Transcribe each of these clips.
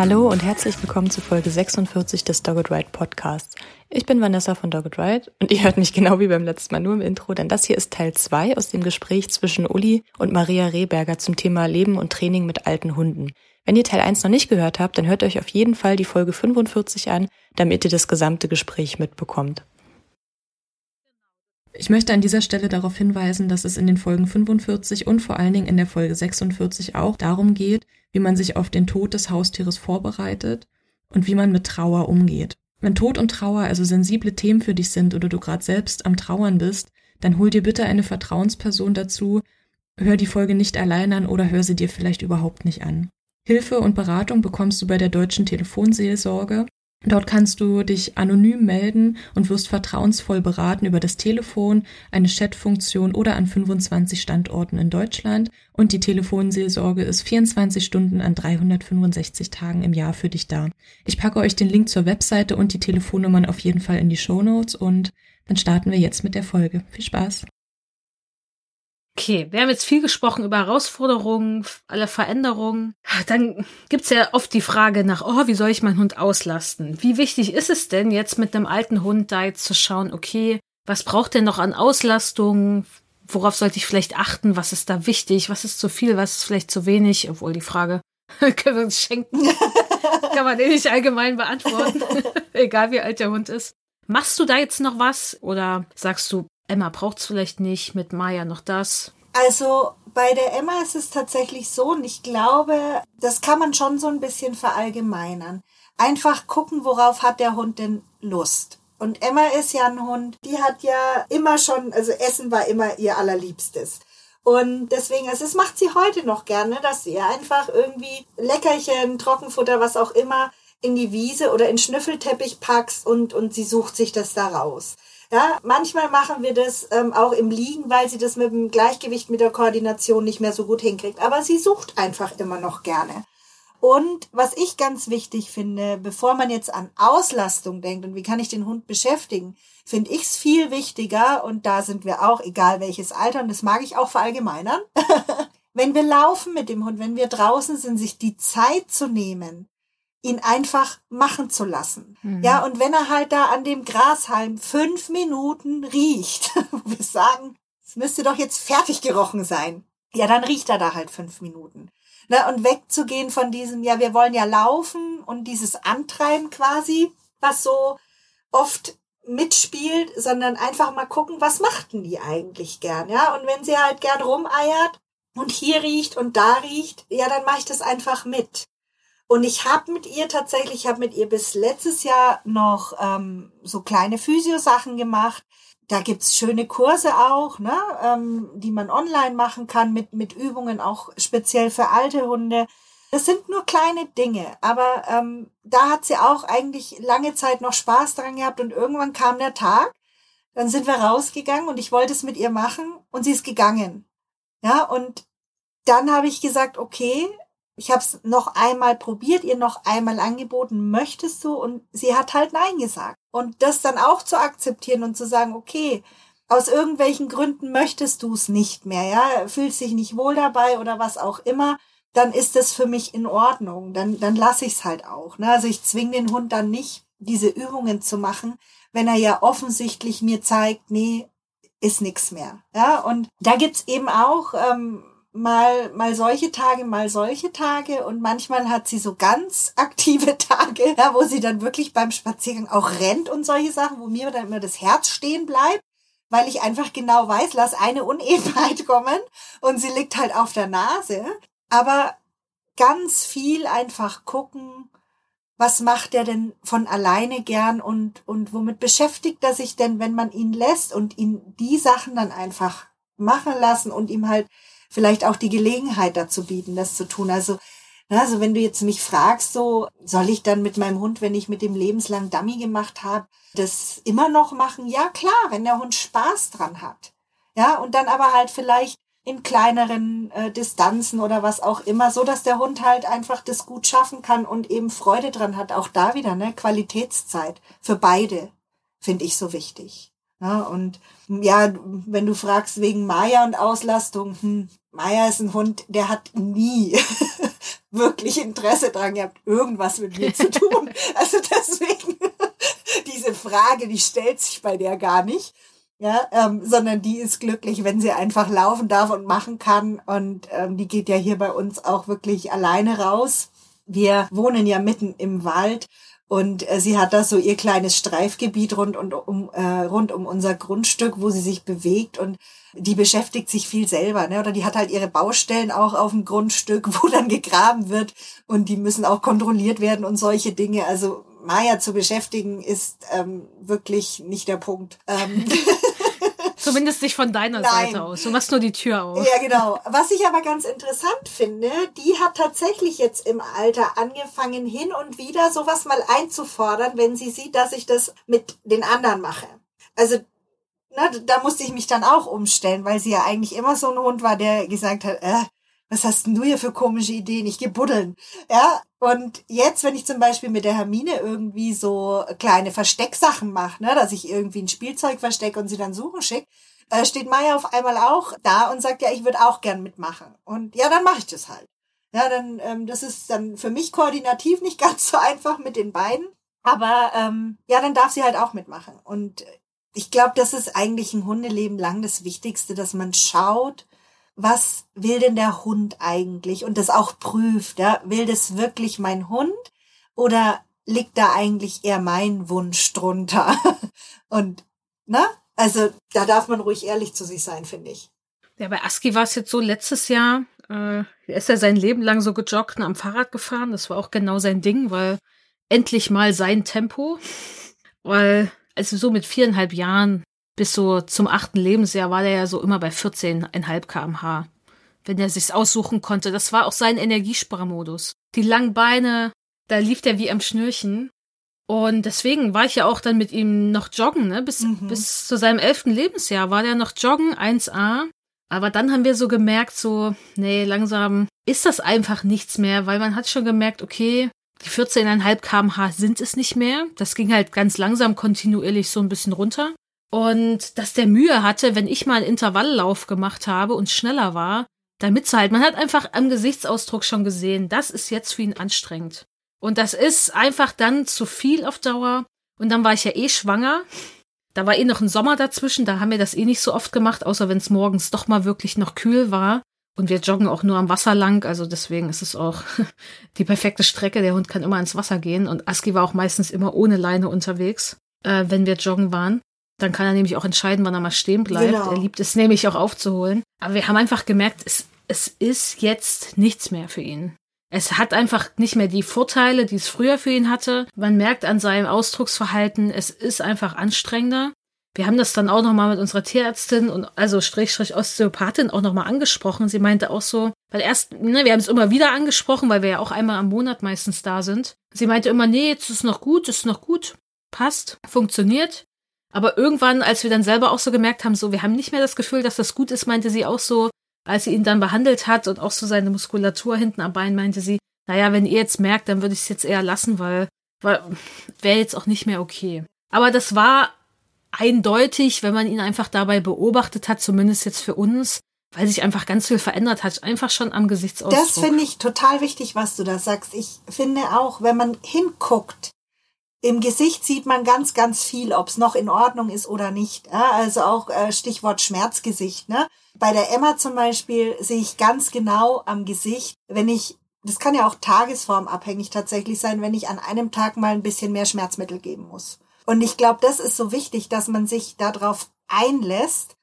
Hallo und herzlich willkommen zu Folge 46 des Dogged Ride Podcasts. Ich bin Vanessa von Dogged Ride und ihr hört mich genau wie beim letzten Mal nur im Intro, denn das hier ist Teil 2 aus dem Gespräch zwischen Uli und Maria Rehberger zum Thema Leben und Training mit alten Hunden. Wenn ihr Teil 1 noch nicht gehört habt, dann hört euch auf jeden Fall die Folge 45 an, damit ihr das gesamte Gespräch mitbekommt. Ich möchte an dieser Stelle darauf hinweisen, dass es in den Folgen 45 und vor allen Dingen in der Folge 46 auch darum geht, wie man sich auf den Tod des Haustieres vorbereitet und wie man mit Trauer umgeht. Wenn Tod und Trauer also sensible Themen für dich sind oder du gerade selbst am Trauern bist, dann hol dir bitte eine Vertrauensperson dazu, hör die Folge nicht allein an oder hör sie dir vielleicht überhaupt nicht an. Hilfe und Beratung bekommst du bei der Deutschen Telefonseelsorge Dort kannst du dich anonym melden und wirst vertrauensvoll beraten über das Telefon, eine Chatfunktion oder an 25 Standorten in Deutschland. Und die Telefonseelsorge ist 24 Stunden an 365 Tagen im Jahr für dich da. Ich packe euch den Link zur Webseite und die Telefonnummern auf jeden Fall in die Show Notes und dann starten wir jetzt mit der Folge. Viel Spaß! Okay, wir haben jetzt viel gesprochen über Herausforderungen, alle Veränderungen. Dann gibt's ja oft die Frage nach, oh, wie soll ich meinen Hund auslasten? Wie wichtig ist es denn jetzt mit einem alten Hund da jetzt zu schauen, okay, was braucht der noch an Auslastung? Worauf sollte ich vielleicht achten? Was ist da wichtig? Was ist zu viel? Was ist vielleicht zu wenig? Obwohl die Frage können wir uns schenken. Kann man den nicht allgemein beantworten. Egal wie alt der Hund ist. Machst du da jetzt noch was? Oder sagst du, Emma braucht es vielleicht nicht, mit Maya noch das. Also bei der Emma ist es tatsächlich so und ich glaube, das kann man schon so ein bisschen verallgemeinern. Einfach gucken, worauf hat der Hund denn Lust. Und Emma ist ja ein Hund, die hat ja immer schon, also Essen war immer ihr allerliebstes. Und deswegen, also es macht sie heute noch gerne, dass sie einfach irgendwie Leckerchen, Trockenfutter, was auch immer, in die Wiese oder in Schnüffelteppich packst und, und sie sucht sich das da raus. Ja, manchmal machen wir das ähm, auch im Liegen, weil sie das mit dem Gleichgewicht, mit der Koordination nicht mehr so gut hinkriegt. Aber sie sucht einfach immer noch gerne. Und was ich ganz wichtig finde, bevor man jetzt an Auslastung denkt und wie kann ich den Hund beschäftigen, finde ich es viel wichtiger, und da sind wir auch, egal welches Alter, und das mag ich auch verallgemeinern, wenn wir laufen mit dem Hund, wenn wir draußen sind, sich die Zeit zu nehmen, ihn einfach machen zu lassen. Mhm. Ja, und wenn er halt da an dem Grashalm fünf Minuten riecht, wo wir sagen, es müsste doch jetzt fertig gerochen sein. Ja, dann riecht er da halt fünf Minuten. Na, und wegzugehen von diesem, ja, wir wollen ja laufen und dieses Antreiben quasi, was so oft mitspielt, sondern einfach mal gucken, was machten die eigentlich gern, ja? Und wenn sie halt gern rumeiert und hier riecht und da riecht, ja, dann mache ich das einfach mit. Und ich habe mit ihr tatsächlich, ich habe mit ihr bis letztes Jahr noch ähm, so kleine Physiosachen gemacht. Da gibt's schöne Kurse auch, ne, ähm, die man online machen kann mit, mit Übungen, auch speziell für alte Hunde. Das sind nur kleine Dinge, aber ähm, da hat sie auch eigentlich lange Zeit noch Spaß dran gehabt und irgendwann kam der Tag, dann sind wir rausgegangen und ich wollte es mit ihr machen und sie ist gegangen. Ja, und dann habe ich gesagt, okay, ich habe es noch einmal probiert, ihr noch einmal angeboten, möchtest du? Und sie hat halt Nein gesagt. Und das dann auch zu akzeptieren und zu sagen, okay, aus irgendwelchen Gründen möchtest du es nicht mehr, ja, fühlst dich nicht wohl dabei oder was auch immer, dann ist das für mich in Ordnung. Dann, dann lasse ich es halt auch. Ne? Also ich zwinge den Hund dann nicht, diese Übungen zu machen, wenn er ja offensichtlich mir zeigt, nee, ist nix mehr. Ja, und da gibt's eben auch ähm, mal, mal solche Tage, mal solche Tage und manchmal hat sie so ganz aktive Tage, ja, wo sie dann wirklich beim Spaziergang auch rennt und solche Sachen, wo mir dann immer das Herz stehen bleibt, weil ich einfach genau weiß, lass eine Unebenheit kommen und sie liegt halt auf der Nase. Aber ganz viel einfach gucken, was macht er denn von alleine gern und, und womit beschäftigt er sich denn, wenn man ihn lässt und ihn die Sachen dann einfach machen lassen und ihm halt vielleicht auch die Gelegenheit dazu bieten, das zu tun. Also, also wenn du jetzt mich fragst, so soll ich dann mit meinem Hund, wenn ich mit dem lebenslang Dummy gemacht habe, das immer noch machen? Ja, klar, wenn der Hund Spaß dran hat. Ja, und dann aber halt vielleicht in kleineren äh, Distanzen oder was auch immer, so dass der Hund halt einfach das gut schaffen kann und eben Freude dran hat. Auch da wieder, ne, Qualitätszeit für beide finde ich so wichtig. Ja, und ja, wenn du fragst wegen Maya und Auslastung, hm, Maya ist ein Hund, der hat nie wirklich Interesse dran gehabt, irgendwas mit mir zu tun. Also deswegen, diese Frage, die stellt sich bei der gar nicht ja, ähm, sondern die ist glücklich, wenn sie einfach laufen darf und machen kann. Und ähm, die geht ja hier bei uns auch wirklich alleine raus. Wir wohnen ja mitten im Wald und äh, sie hat da so ihr kleines Streifgebiet rund, und, um, äh, rund um unser Grundstück, wo sie sich bewegt und die beschäftigt sich viel selber, ne? Oder die hat halt ihre Baustellen auch auf dem Grundstück, wo dann gegraben wird und die müssen auch kontrolliert werden und solche Dinge. Also Maya zu beschäftigen ist ähm, wirklich nicht der Punkt. Ähm. Zumindest nicht von deiner Nein. Seite aus. Du machst nur die Tür auf. Ja, genau. Was ich aber ganz interessant finde, die hat tatsächlich jetzt im Alter angefangen, hin und wieder sowas mal einzufordern, wenn sie sieht, dass ich das mit den anderen mache. Also na, da musste ich mich dann auch umstellen, weil sie ja eigentlich immer so ein Hund war, der gesagt hat, äh, was hast denn du hier für komische Ideen? Ich geh buddeln. Ja, und jetzt, wenn ich zum Beispiel mit der Hermine irgendwie so kleine Verstecksachen mache, ne, dass ich irgendwie ein Spielzeug verstecke und sie dann suchen schicke, äh, steht Maya auf einmal auch da und sagt, ja, ich würde auch gern mitmachen. Und ja, dann mache ich das halt. Ja, dann, ähm, das ist dann für mich koordinativ nicht ganz so einfach mit den beiden. Aber ähm, ja, dann darf sie halt auch mitmachen. Und ich glaube, das ist eigentlich ein Hundeleben lang das Wichtigste, dass man schaut, was will denn der Hund eigentlich und das auch prüft, ja, will das wirklich mein Hund oder liegt da eigentlich eher mein Wunsch drunter? und, na, also da darf man ruhig ehrlich zu sich sein, finde ich. Ja, bei Aski war es jetzt so letztes Jahr, äh, er ist ja sein Leben lang so gejoggt und am Fahrrad gefahren. Das war auch genau sein Ding, weil endlich mal sein Tempo. Weil, also so mit viereinhalb Jahren bis so zum achten Lebensjahr war der ja so immer bei 14,5 kmh. Wenn er sich's aussuchen konnte. Das war auch sein Energiesparmodus. Die langen Beine, da lief der wie am Schnürchen. Und deswegen war ich ja auch dann mit ihm noch joggen, ne? Bis, mhm. bis zu seinem elften Lebensjahr war der noch joggen, 1a. Aber dann haben wir so gemerkt, so, nee, langsam ist das einfach nichts mehr, weil man hat schon gemerkt, okay, die 14,5 kmh sind es nicht mehr. Das ging halt ganz langsam kontinuierlich so ein bisschen runter. Und dass der Mühe hatte, wenn ich mal einen Intervalllauf gemacht habe und schneller war, da mitzuhalten. Man hat einfach am Gesichtsausdruck schon gesehen, das ist jetzt für ihn anstrengend. Und das ist einfach dann zu viel auf Dauer. Und dann war ich ja eh schwanger. Da war eh noch ein Sommer dazwischen, da haben wir das eh nicht so oft gemacht, außer wenn es morgens doch mal wirklich noch kühl war. Und wir joggen auch nur am Wasser lang, also deswegen ist es auch die perfekte Strecke. Der Hund kann immer ins Wasser gehen und Aski war auch meistens immer ohne Leine unterwegs, äh, wenn wir joggen waren. Dann kann er nämlich auch entscheiden, wann er mal stehen bleibt. Genau. Er liebt es nämlich auch aufzuholen. Aber wir haben einfach gemerkt, es, es ist jetzt nichts mehr für ihn. Es hat einfach nicht mehr die Vorteile, die es früher für ihn hatte. Man merkt an seinem Ausdrucksverhalten, es ist einfach anstrengender. Wir haben das dann auch nochmal mit unserer Tierärztin und also Strich Osteopathin auch nochmal angesprochen. Sie meinte auch so, weil erst, ne, wir haben es immer wieder angesprochen, weil wir ja auch einmal am Monat meistens da sind. Sie meinte immer, nee, jetzt ist noch gut, ist noch gut, passt, funktioniert. Aber irgendwann, als wir dann selber auch so gemerkt haben, so, wir haben nicht mehr das Gefühl, dass das gut ist, meinte sie auch so, als sie ihn dann behandelt hat und auch so seine Muskulatur hinten am Bein, meinte sie, naja, wenn ihr jetzt merkt, dann würde ich es jetzt eher lassen, weil, weil wäre jetzt auch nicht mehr okay. Aber das war eindeutig, wenn man ihn einfach dabei beobachtet hat, zumindest jetzt für uns, weil sich einfach ganz viel verändert hat, einfach schon am Gesichtsausdruck. Das finde ich total wichtig, was du da sagst. Ich finde auch, wenn man hinguckt, im Gesicht sieht man ganz, ganz viel, ob es noch in Ordnung ist oder nicht. Also auch äh, Stichwort Schmerzgesicht. Ne? Bei der Emma zum Beispiel sehe ich ganz genau am Gesicht, wenn ich, das kann ja auch tagesformabhängig tatsächlich sein, wenn ich an einem Tag mal ein bisschen mehr Schmerzmittel geben muss. Und ich glaube, das ist so wichtig, dass man sich darauf einlässt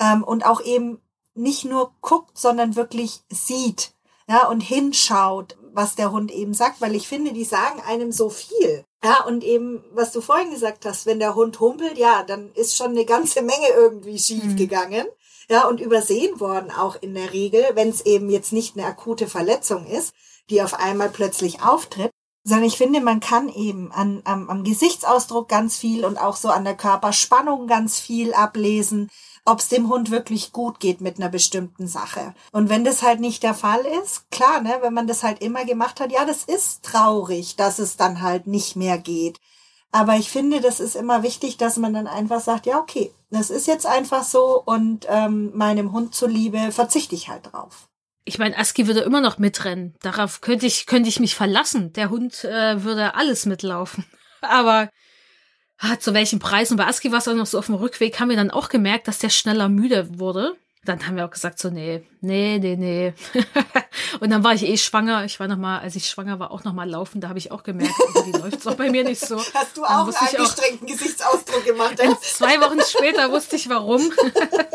ähm, und auch eben nicht nur guckt, sondern wirklich sieht ja, und hinschaut, was der Hund eben sagt, weil ich finde, die sagen einem so viel. Ja, und eben, was du vorhin gesagt hast, wenn der Hund humpelt, ja, dann ist schon eine ganze Menge irgendwie schief mhm. gegangen. Ja, und übersehen worden auch in der Regel, wenn es eben jetzt nicht eine akute Verletzung ist, die auf einmal plötzlich auftritt, sondern ich finde, man kann eben an, am, am Gesichtsausdruck ganz viel und auch so an der Körperspannung ganz viel ablesen, ob es dem Hund wirklich gut geht mit einer bestimmten Sache. Und wenn das halt nicht der Fall ist, klar, ne, wenn man das halt immer gemacht hat, ja, das ist traurig, dass es dann halt nicht mehr geht. Aber ich finde, das ist immer wichtig, dass man dann einfach sagt, ja, okay, das ist jetzt einfach so und ähm, meinem Hund zuliebe verzichte ich halt drauf. Ich meine, Aski würde immer noch mitrennen. Darauf könnte ich, könnte ich mich verlassen. Der Hund äh, würde alles mitlaufen. Aber ah, zu welchem Preis? Und bei Aski war es auch noch so auf dem Rückweg, haben wir dann auch gemerkt, dass der schneller müde wurde. Dann haben wir auch gesagt so, nee, nee, nee, nee. und dann war ich eh schwanger. Ich war noch mal, als ich schwanger war, auch noch mal laufen. Da habe ich auch gemerkt, die läuft es auch bei mir nicht so. Hast du auch einen angestrengten Gesichtsausdruck gemacht? zwei Wochen später wusste ich warum.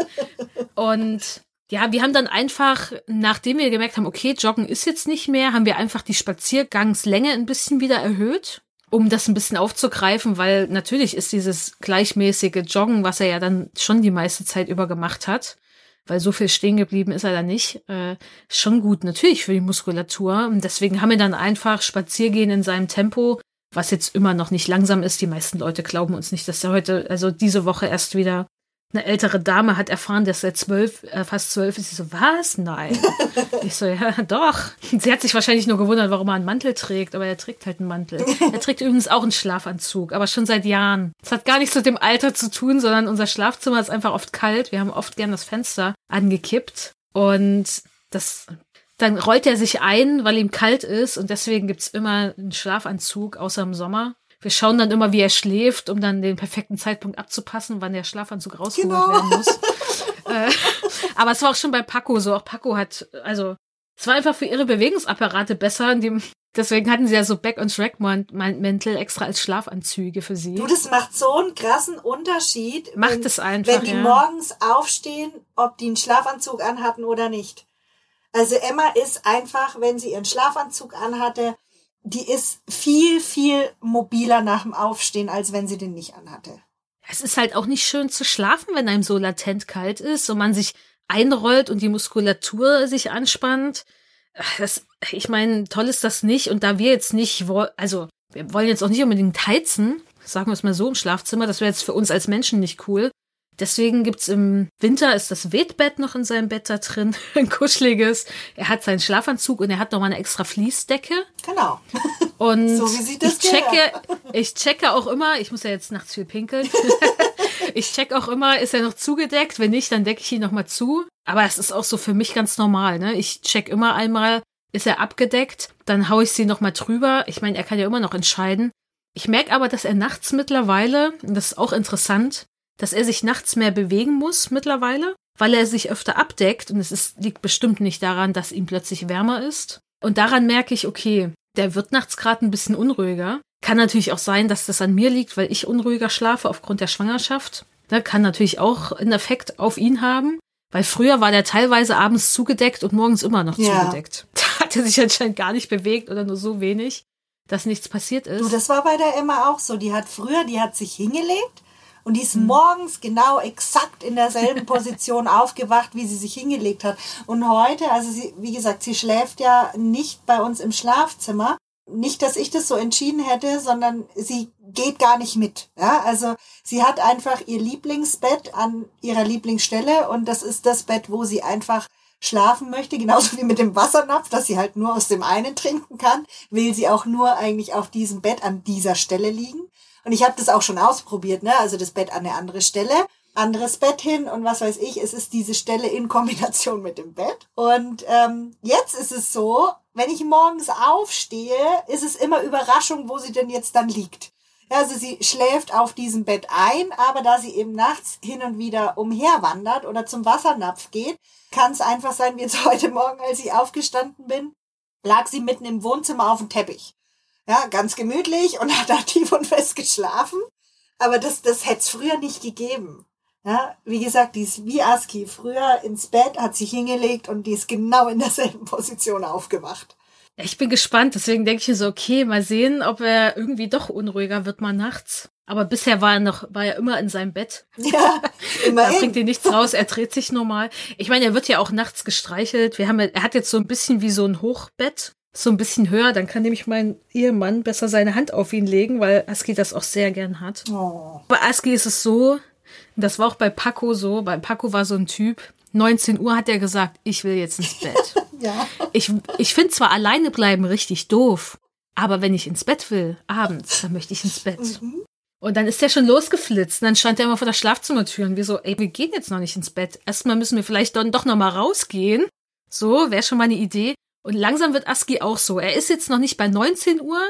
und ja, wir haben dann einfach, nachdem wir gemerkt haben, okay, Joggen ist jetzt nicht mehr, haben wir einfach die Spaziergangslänge ein bisschen wieder erhöht, um das ein bisschen aufzugreifen, weil natürlich ist dieses gleichmäßige Joggen, was er ja dann schon die meiste Zeit über gemacht hat, weil so viel stehen geblieben ist er da nicht, äh, schon gut natürlich für die Muskulatur. Und deswegen haben wir dann einfach Spaziergehen in seinem Tempo, was jetzt immer noch nicht langsam ist. Die meisten Leute glauben uns nicht, dass er heute, also diese Woche erst wieder eine ältere Dame hat erfahren, dass er zwölf, äh, fast zwölf ist. Sie so, was? Nein. ich so, ja, doch. Sie hat sich wahrscheinlich nur gewundert, warum er einen Mantel trägt, aber er trägt halt einen Mantel. Er trägt übrigens auch einen Schlafanzug, aber schon seit Jahren. Das hat gar nichts mit dem Alter zu tun, sondern unser Schlafzimmer ist einfach oft kalt. Wir haben oft gern das Fenster angekippt und das dann rollt er sich ein, weil ihm kalt ist und deswegen gibt's immer einen Schlafanzug, außer im Sommer. Wir schauen dann immer, wie er schläft, um dann den perfekten Zeitpunkt abzupassen, wann der Schlafanzug rausgeholt genau. werden muss. äh, aber es war auch schon bei Paco so. Auch Paco hat, also es war einfach für ihre Bewegungsapparate besser. Dem, deswegen hatten sie ja so Back- und Shrek-Mäntel extra als Schlafanzüge für sie. Du, das macht so einen krassen Unterschied. Macht wenn, es einfach. Wenn die ja. morgens aufstehen, ob die einen Schlafanzug anhatten oder nicht. Also Emma ist einfach, wenn sie ihren Schlafanzug anhatte, die ist viel, viel mobiler nach dem Aufstehen, als wenn sie den nicht anhatte. Es ist halt auch nicht schön zu schlafen, wenn einem so latent kalt ist und man sich einrollt und die Muskulatur sich anspannt. Das, ich meine, toll ist das nicht. Und da wir jetzt nicht, also wir wollen jetzt auch nicht unbedingt heizen, sagen wir es mal so im Schlafzimmer, das wäre jetzt für uns als Menschen nicht cool. Deswegen gibt's im Winter ist das Wehtbett noch in seinem Bett da drin, ein kuscheliges. Er hat seinen Schlafanzug und er hat noch mal eine extra Fließdecke. Genau. Und so wie sieht das ich checke, ich checke auch immer, ich muss ja jetzt nachts viel pinkeln. ich check auch immer, ist er noch zugedeckt? Wenn nicht, dann decke ich ihn noch mal zu. Aber es ist auch so für mich ganz normal, ne? Ich check immer einmal, ist er abgedeckt? Dann hau ich sie noch mal drüber. Ich meine, er kann ja immer noch entscheiden. Ich merke aber, dass er nachts mittlerweile, und das ist auch interessant, dass er sich nachts mehr bewegen muss mittlerweile, weil er sich öfter abdeckt und es ist, liegt bestimmt nicht daran, dass ihm plötzlich wärmer ist. Und daran merke ich, okay, der wird nachts gerade ein bisschen unruhiger. Kann natürlich auch sein, dass das an mir liegt, weil ich unruhiger schlafe aufgrund der Schwangerschaft. Da kann natürlich auch einen Effekt auf ihn haben. Weil früher war der teilweise abends zugedeckt und morgens immer noch ja. zugedeckt. Da hat er sich anscheinend gar nicht bewegt oder nur so wenig, dass nichts passiert ist. Du, das war bei der Emma auch so. Die hat früher, die hat sich hingelegt und die ist mhm. morgens genau exakt in derselben Position aufgewacht, wie sie sich hingelegt hat. Und heute, also sie, wie gesagt, sie schläft ja nicht bei uns im Schlafzimmer. Nicht, dass ich das so entschieden hätte, sondern sie geht gar nicht mit. Ja, also sie hat einfach ihr Lieblingsbett an ihrer Lieblingsstelle und das ist das Bett, wo sie einfach schlafen möchte, genauso wie mit dem Wassernapf, dass sie halt nur aus dem einen trinken kann, will sie auch nur eigentlich auf diesem Bett an dieser Stelle liegen. Und ich habe das auch schon ausprobiert, ne? Also das Bett an eine andere Stelle, anderes Bett hin und was weiß ich. Es ist diese Stelle in Kombination mit dem Bett. Und ähm, jetzt ist es so, wenn ich morgens aufstehe, ist es immer Überraschung, wo sie denn jetzt dann liegt. Also sie schläft auf diesem Bett ein, aber da sie eben nachts hin und wieder umherwandert oder zum Wassernapf geht, kann es einfach sein, wie jetzt heute Morgen, als ich aufgestanden bin, lag sie mitten im Wohnzimmer auf dem Teppich. Ja, ganz gemütlich und hat da tief und fest geschlafen. Aber das, das hätte es früher nicht gegeben. Ja, wie gesagt, die ist wie Aski. Früher ins Bett, hat sich hingelegt und die ist genau in derselben Position aufgewacht. Ich bin gespannt, deswegen denke ich mir so, okay, mal sehen, ob er irgendwie doch unruhiger wird mal nachts. Aber bisher war er noch, war er immer in seinem Bett. Ja, Da immerhin. bringt ihn nichts raus, er dreht sich normal. Ich meine, er wird ja auch nachts gestreichelt. Wir haben, er hat jetzt so ein bisschen wie so ein Hochbett, so ein bisschen höher. Dann kann nämlich mein Ehemann besser seine Hand auf ihn legen, weil Aski das auch sehr gern hat. Oh. Bei Aski ist es so, das war auch bei Paco so, bei Paco war so ein Typ, 19 Uhr hat er gesagt, ich will jetzt ins Bett. Ja. Ich, ich finde zwar alleine bleiben richtig doof, aber wenn ich ins Bett will, abends, dann möchte ich ins Bett. Und dann ist der schon losgeflitzt. Und dann stand er immer vor der Schlafzimmertür und wir so, ey, wir gehen jetzt noch nicht ins Bett. Erstmal müssen wir vielleicht dann doch noch mal rausgehen. So, wäre schon mal eine Idee. Und langsam wird Aski auch so. Er ist jetzt noch nicht bei 19 Uhr,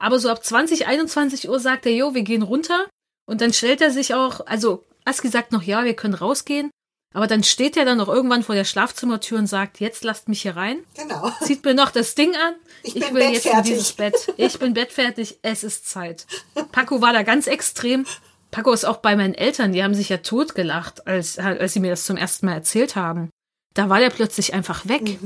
aber so ab 20, 21 Uhr sagt er, jo, wir gehen runter. Und dann stellt er sich auch, also Aski sagt noch, ja, wir können rausgehen. Aber dann steht er dann noch irgendwann vor der Schlafzimmertür und sagt, jetzt lasst mich hier rein Genau. zieht mir noch das Ding an. Ich Ich, bin will jetzt in bettfertig. dieses Bett. Ich bin bettfertig. Es ist Zeit. Paco war da ganz extrem. Paco ist auch bei meinen Eltern. Die haben sich ja totgelacht, als, als sie mir das zum ersten Mal erzählt haben. Da war der plötzlich einfach weg.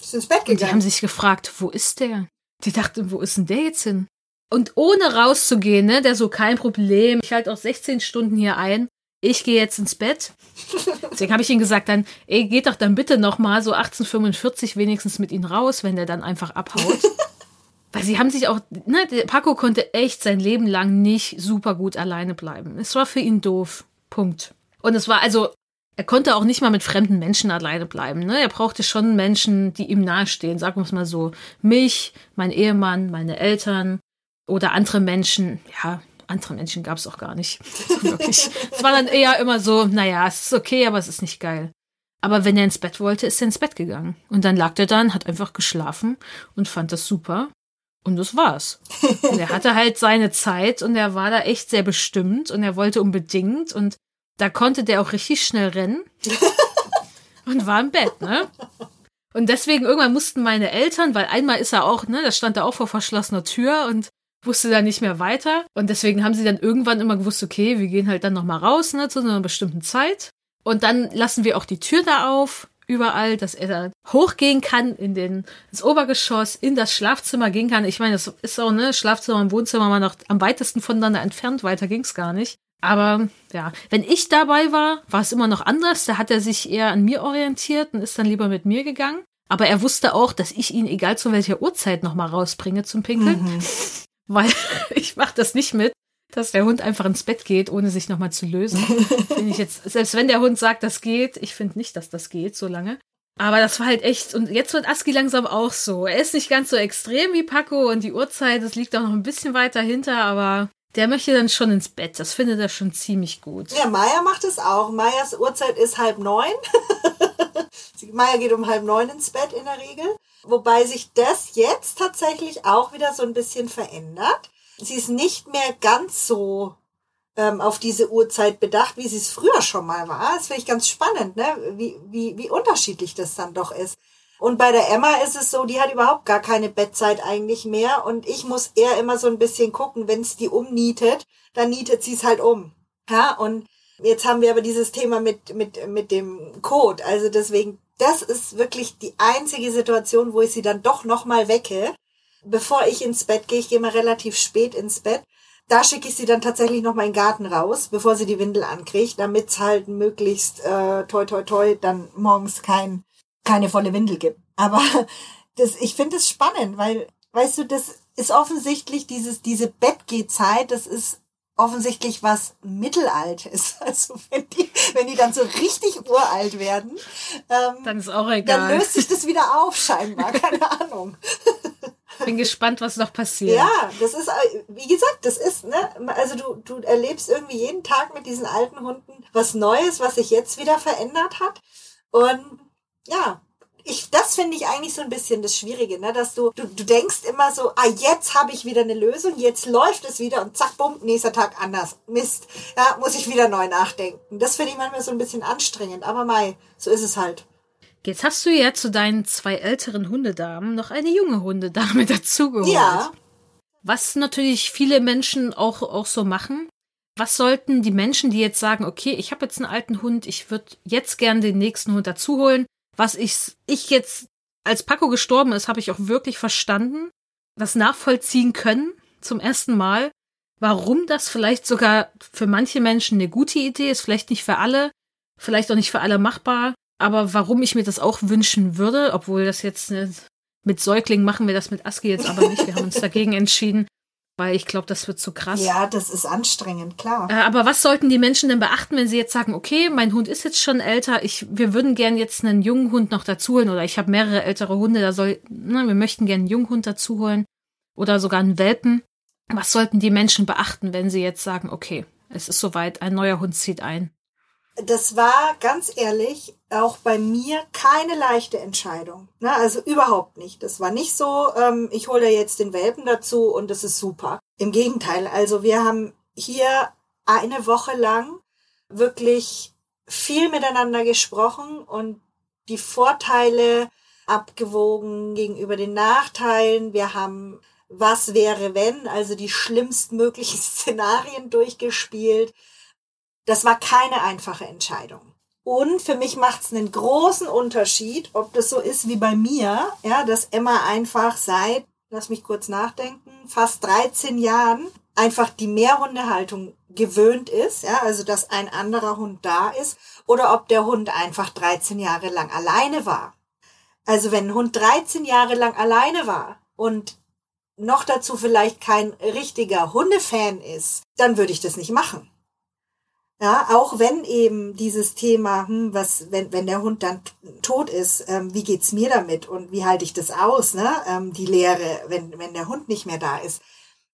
Ist ins Bett Und die haben gegangen. sich gefragt, wo ist der? Die dachten, wo ist denn der jetzt hin? Und ohne rauszugehen, ne, der so kein Problem. Ich halte auch 16 Stunden hier ein. Ich gehe jetzt ins Bett. Deswegen habe ich ihm gesagt, dann, ey, geht doch dann bitte noch mal so 1845 wenigstens mit ihm raus, wenn der dann einfach abhaut. Weil sie haben sich auch, ne, Paco konnte echt sein Leben lang nicht super gut alleine bleiben. Es war für ihn doof. Punkt. Und es war also, er konnte auch nicht mal mit fremden Menschen alleine bleiben. Ne? Er brauchte schon Menschen, die ihm nahestehen. Sagen wir es mal so. Mich, mein Ehemann, meine Eltern oder andere Menschen. Ja, andere Menschen gab es auch gar nicht. Wirklich. es war dann eher immer so, naja, es ist okay, aber es ist nicht geil. Aber wenn er ins Bett wollte, ist er ins Bett gegangen. Und dann lag er dann, hat einfach geschlafen und fand das super. Und das war's. Und er hatte halt seine Zeit und er war da echt sehr bestimmt und er wollte unbedingt und da konnte der auch richtig schnell rennen und war im Bett, ne? Und deswegen irgendwann mussten meine Eltern, weil einmal ist er auch, ne, da stand er auch vor verschlossener Tür und wusste dann nicht mehr weiter. Und deswegen haben sie dann irgendwann immer gewusst, okay, wir gehen halt dann nochmal raus, ne, zu einer bestimmten Zeit. Und dann lassen wir auch die Tür da auf, überall, dass er da hochgehen kann in den, ins Obergeschoss, in das Schlafzimmer gehen kann. Ich meine, das ist auch, ne, Schlafzimmer und Wohnzimmer waren noch am weitesten voneinander entfernt, weiter ging's gar nicht. Aber ja, wenn ich dabei war, war es immer noch anders. Da hat er sich eher an mir orientiert und ist dann lieber mit mir gegangen. Aber er wusste auch, dass ich ihn, egal zu welcher Uhrzeit, nochmal rausbringe zum Pinkeln. Weil ich mach das nicht mit, dass der Hund einfach ins Bett geht, ohne sich nochmal zu lösen. Find ich jetzt, selbst wenn der Hund sagt, das geht, ich finde nicht, dass das geht so lange. Aber das war halt echt, und jetzt wird Aski langsam auch so. Er ist nicht ganz so extrem wie Paco und die Uhrzeit, das liegt auch noch ein bisschen weiter hinter, aber der möchte dann schon ins Bett. Das findet er schon ziemlich gut. Ja, Maya macht es auch. Mayas Uhrzeit ist halb neun. Maya geht um halb neun ins Bett in der Regel. Wobei sich das jetzt tatsächlich auch wieder so ein bisschen verändert. Sie ist nicht mehr ganz so ähm, auf diese Uhrzeit bedacht, wie sie es früher schon mal war. Das finde ich ganz spannend, ne? wie, wie, wie unterschiedlich das dann doch ist. Und bei der Emma ist es so, die hat überhaupt gar keine Bettzeit eigentlich mehr. Und ich muss eher immer so ein bisschen gucken, wenn es die umnietet, dann nietet sie es halt um. Ja, und jetzt haben wir aber dieses Thema mit, mit, mit dem Code. Also deswegen, das ist wirklich die einzige Situation, wo ich sie dann doch nochmal wecke. Bevor ich ins Bett gehe, ich gehe mal relativ spät ins Bett. Da schicke ich sie dann tatsächlich noch mal in den Garten raus, bevor sie die Windel ankriegt, damit es halt möglichst äh, toi toi toi dann morgens kein, keine volle Windel gibt. Aber das, ich finde es spannend, weil, weißt du, das ist offensichtlich dieses, diese Bettgehzeit, das ist offensichtlich was Mittelaltes. Also wenn die, wenn die dann so richtig uralt werden, ähm, Dann ist auch dann egal. löst sich das wieder auf scheinbar, keine Ahnung. Bin gespannt, was noch passiert. Ja, das ist, wie gesagt, das ist, ne, also du, du erlebst irgendwie jeden Tag mit diesen alten Hunden was Neues, was sich jetzt wieder verändert hat. Und ja, ich, das finde ich eigentlich so ein bisschen das Schwierige, ne, dass du, du, du denkst immer so, ah, jetzt habe ich wieder eine Lösung, jetzt läuft es wieder und zack, bumm, nächster Tag anders. Mist, ja, muss ich wieder neu nachdenken. Das finde ich manchmal so ein bisschen anstrengend, aber mei, so ist es halt. Jetzt hast du ja zu deinen zwei älteren Hundedamen noch eine junge Hundedame dazugeholt. Ja, Was natürlich viele Menschen auch, auch so machen. Was sollten die Menschen, die jetzt sagen, okay, ich habe jetzt einen alten Hund, ich würde jetzt gern den nächsten Hund dazuholen, was ich, ich jetzt als Paco gestorben ist, habe ich auch wirklich verstanden, das nachvollziehen können zum ersten Mal, warum das vielleicht sogar für manche Menschen eine gute Idee ist, vielleicht nicht für alle, vielleicht auch nicht für alle machbar, aber warum ich mir das auch wünschen würde, obwohl das jetzt eine, mit Säuglingen machen wir das mit Aski jetzt aber nicht, wir haben uns dagegen entschieden, weil ich glaube, das wird zu krass. Ja, das ist anstrengend, klar. Äh, aber was sollten die Menschen denn beachten, wenn sie jetzt sagen, okay, mein Hund ist jetzt schon älter, ich, wir würden gern jetzt einen jungen Hund noch dazuholen oder ich habe mehrere ältere Hunde, da soll, na, wir möchten gern einen jungen Hund dazuholen oder sogar einen Welpen. Was sollten die Menschen beachten, wenn sie jetzt sagen, okay, es ist soweit, ein neuer Hund zieht ein? Das war ganz ehrlich auch bei mir keine leichte Entscheidung. Ne? Also überhaupt nicht. Das war nicht so, ähm, ich hole jetzt den Welpen dazu und das ist super. Im Gegenteil, also wir haben hier eine Woche lang wirklich viel miteinander gesprochen und die Vorteile abgewogen gegenüber den Nachteilen. Wir haben was wäre wenn, also die schlimmstmöglichen Szenarien durchgespielt. Das war keine einfache Entscheidung. Und für mich macht es einen großen Unterschied, ob das so ist wie bei mir, ja, dass Emma einfach seit, lass mich kurz nachdenken, fast 13 Jahren einfach die Mehrhundehaltung gewöhnt ist, ja, also dass ein anderer Hund da ist, oder ob der Hund einfach 13 Jahre lang alleine war. Also wenn ein Hund 13 Jahre lang alleine war und noch dazu vielleicht kein richtiger Hundefan ist, dann würde ich das nicht machen. Ja, auch wenn eben dieses Thema, hm, was, wenn, wenn der Hund dann tot ist, ähm, wie geht's mir damit und wie halte ich das aus, ne? Ähm, die Lehre, wenn, wenn der Hund nicht mehr da ist,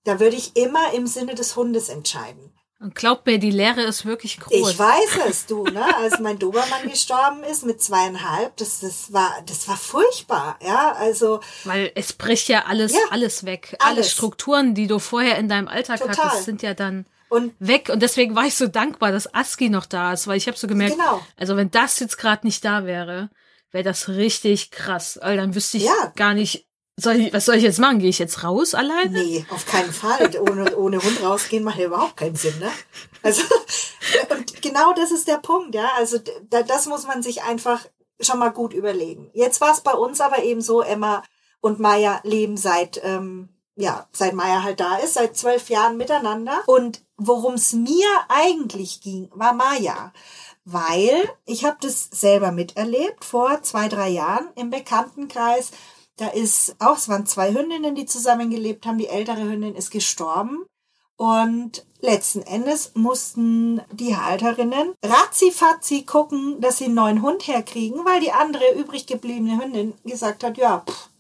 da würde ich immer im Sinne des Hundes entscheiden. Und glaub mir, die Lehre ist wirklich groß. Ich weiß es, du, ne? Als mein Dobermann gestorben ist mit zweieinhalb, das, das war, das war furchtbar, ja, also. Weil es bricht ja alles, ja, alles weg. Alles. Alle Strukturen, die du vorher in deinem Alltag Total. hattest, sind ja dann und weg. Und deswegen war ich so dankbar, dass ASCII noch da ist, weil ich habe so gemerkt, genau. also wenn das jetzt gerade nicht da wäre, wäre das richtig krass. Weil dann wüsste ich ja. gar nicht, soll ich, was soll ich jetzt machen? Gehe ich jetzt raus alleine? Nee, auf keinen Fall. ohne, ohne Hund rausgehen macht ja überhaupt keinen Sinn, ne? Also, und genau das ist der Punkt, ja. Also, da, das muss man sich einfach schon mal gut überlegen. Jetzt war es bei uns aber eben so, Emma und Maya leben seit, ähm, ja, seit Maya halt da ist, seit zwölf Jahren miteinander. Und worum es mir eigentlich ging, war Maya. Weil ich habe das selber miterlebt vor zwei, drei Jahren im Bekanntenkreis. Da ist auch, es waren zwei Hündinnen, die zusammengelebt haben. Die ältere Hündin ist gestorben. Und letzten Endes mussten die Halterinnen ratzi gucken, dass sie einen neuen Hund herkriegen, weil die andere übrig gebliebene Hündin gesagt hat, ja, pff,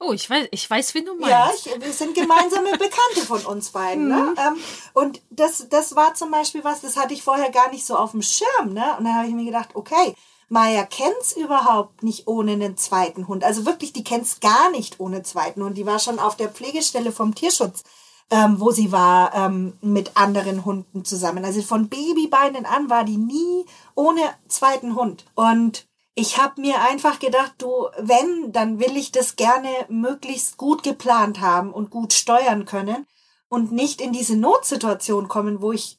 Oh, ich weiß, ich weiß, wen du meinst. Ja, ich, wir sind gemeinsame Bekannte von uns beiden. Ne? Mhm. Ähm, und das, das war zum Beispiel was, das hatte ich vorher gar nicht so auf dem Schirm. Ne? Und dann habe ich mir gedacht, okay, Maya kennt's überhaupt nicht ohne einen zweiten Hund. Also wirklich, die kennt's gar nicht ohne zweiten Hund. Die war schon auf der Pflegestelle vom Tierschutz, ähm, wo sie war, ähm, mit anderen Hunden zusammen. Also von Babybeinen an war die nie ohne zweiten Hund. Und ich habe mir einfach gedacht, du, wenn, dann will ich das gerne möglichst gut geplant haben und gut steuern können und nicht in diese Notsituation kommen, wo ich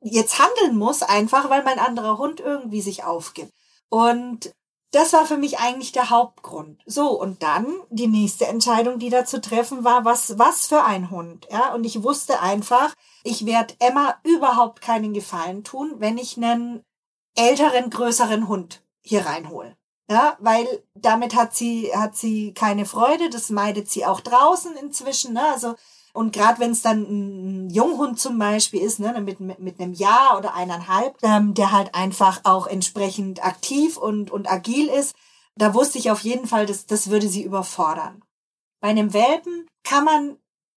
jetzt handeln muss, einfach weil mein anderer Hund irgendwie sich aufgibt. Und das war für mich eigentlich der Hauptgrund. So, und dann die nächste Entscheidung, die da zu treffen war, was, was für ein Hund. Ja, und ich wusste einfach, ich werde Emma überhaupt keinen Gefallen tun, wenn ich einen älteren, größeren Hund hier reinhole. Ja, weil damit hat sie, hat sie keine Freude, das meidet sie auch draußen inzwischen, ne? Also, und gerade wenn es dann ein Junghund zum Beispiel ist, ne, mit, mit, mit einem Jahr oder eineinhalb, ähm, der halt einfach auch entsprechend aktiv und, und agil ist, da wusste ich auf jeden Fall, dass das würde sie überfordern. Bei einem Welpen kann man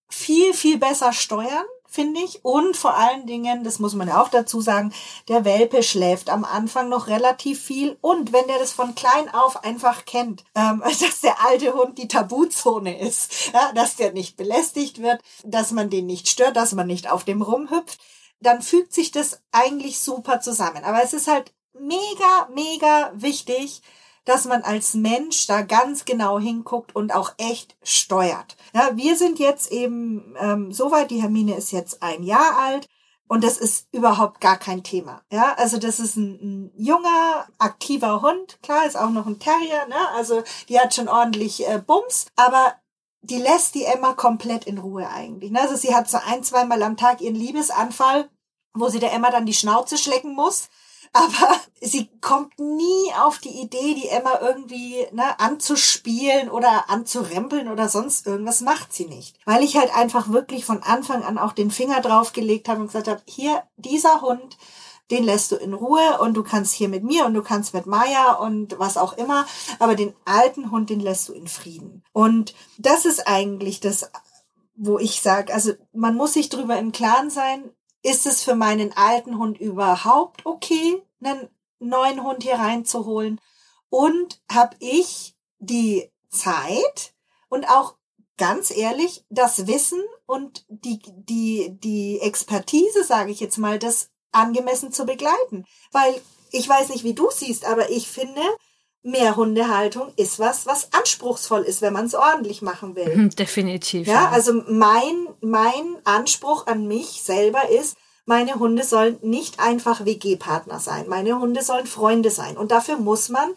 viel, viel besser steuern finde ich. Und vor allen Dingen, das muss man ja auch dazu sagen, der Welpe schläft am Anfang noch relativ viel. Und wenn der das von klein auf einfach kennt, ähm, dass der alte Hund die Tabuzone ist, ja, dass der nicht belästigt wird, dass man den nicht stört, dass man nicht auf dem rumhüpft, dann fügt sich das eigentlich super zusammen. Aber es ist halt mega, mega wichtig, dass man als Mensch da ganz genau hinguckt und auch echt steuert. Ja, wir sind jetzt eben ähm, soweit, die Hermine ist jetzt ein Jahr alt. Und das ist überhaupt gar kein Thema. Ja, also das ist ein, ein junger, aktiver Hund. Klar, ist auch noch ein Terrier, ne? Also die hat schon ordentlich äh, Bums, aber die lässt die Emma komplett in Ruhe eigentlich. Ne? Also sie hat so ein, zweimal am Tag ihren Liebesanfall, wo sie der Emma dann die Schnauze schlecken muss aber sie kommt nie auf die Idee, die Emma irgendwie ne, anzuspielen oder anzurempeln oder sonst irgendwas macht sie nicht. Weil ich halt einfach wirklich von Anfang an auch den Finger draufgelegt habe und gesagt habe, hier, dieser Hund, den lässt du in Ruhe und du kannst hier mit mir und du kannst mit Maya und was auch immer, aber den alten Hund, den lässt du in Frieden. Und das ist eigentlich das, wo ich sage, also man muss sich drüber im Klaren sein, ist es für meinen alten Hund überhaupt okay, einen neuen Hund hier reinzuholen? Und habe ich die Zeit und auch ganz ehrlich das Wissen und die, die, die Expertise, sage ich jetzt mal, das angemessen zu begleiten? Weil ich weiß nicht, wie du siehst, aber ich finde, Mehrhundehaltung ist was, was anspruchsvoll ist, wenn man es ordentlich machen will. Mhm, definitiv. Ja, ja, also mein, mein Anspruch an mich selber ist, meine Hunde sollen nicht einfach WG-Partner sein. Meine Hunde sollen Freunde sein. Und dafür muss man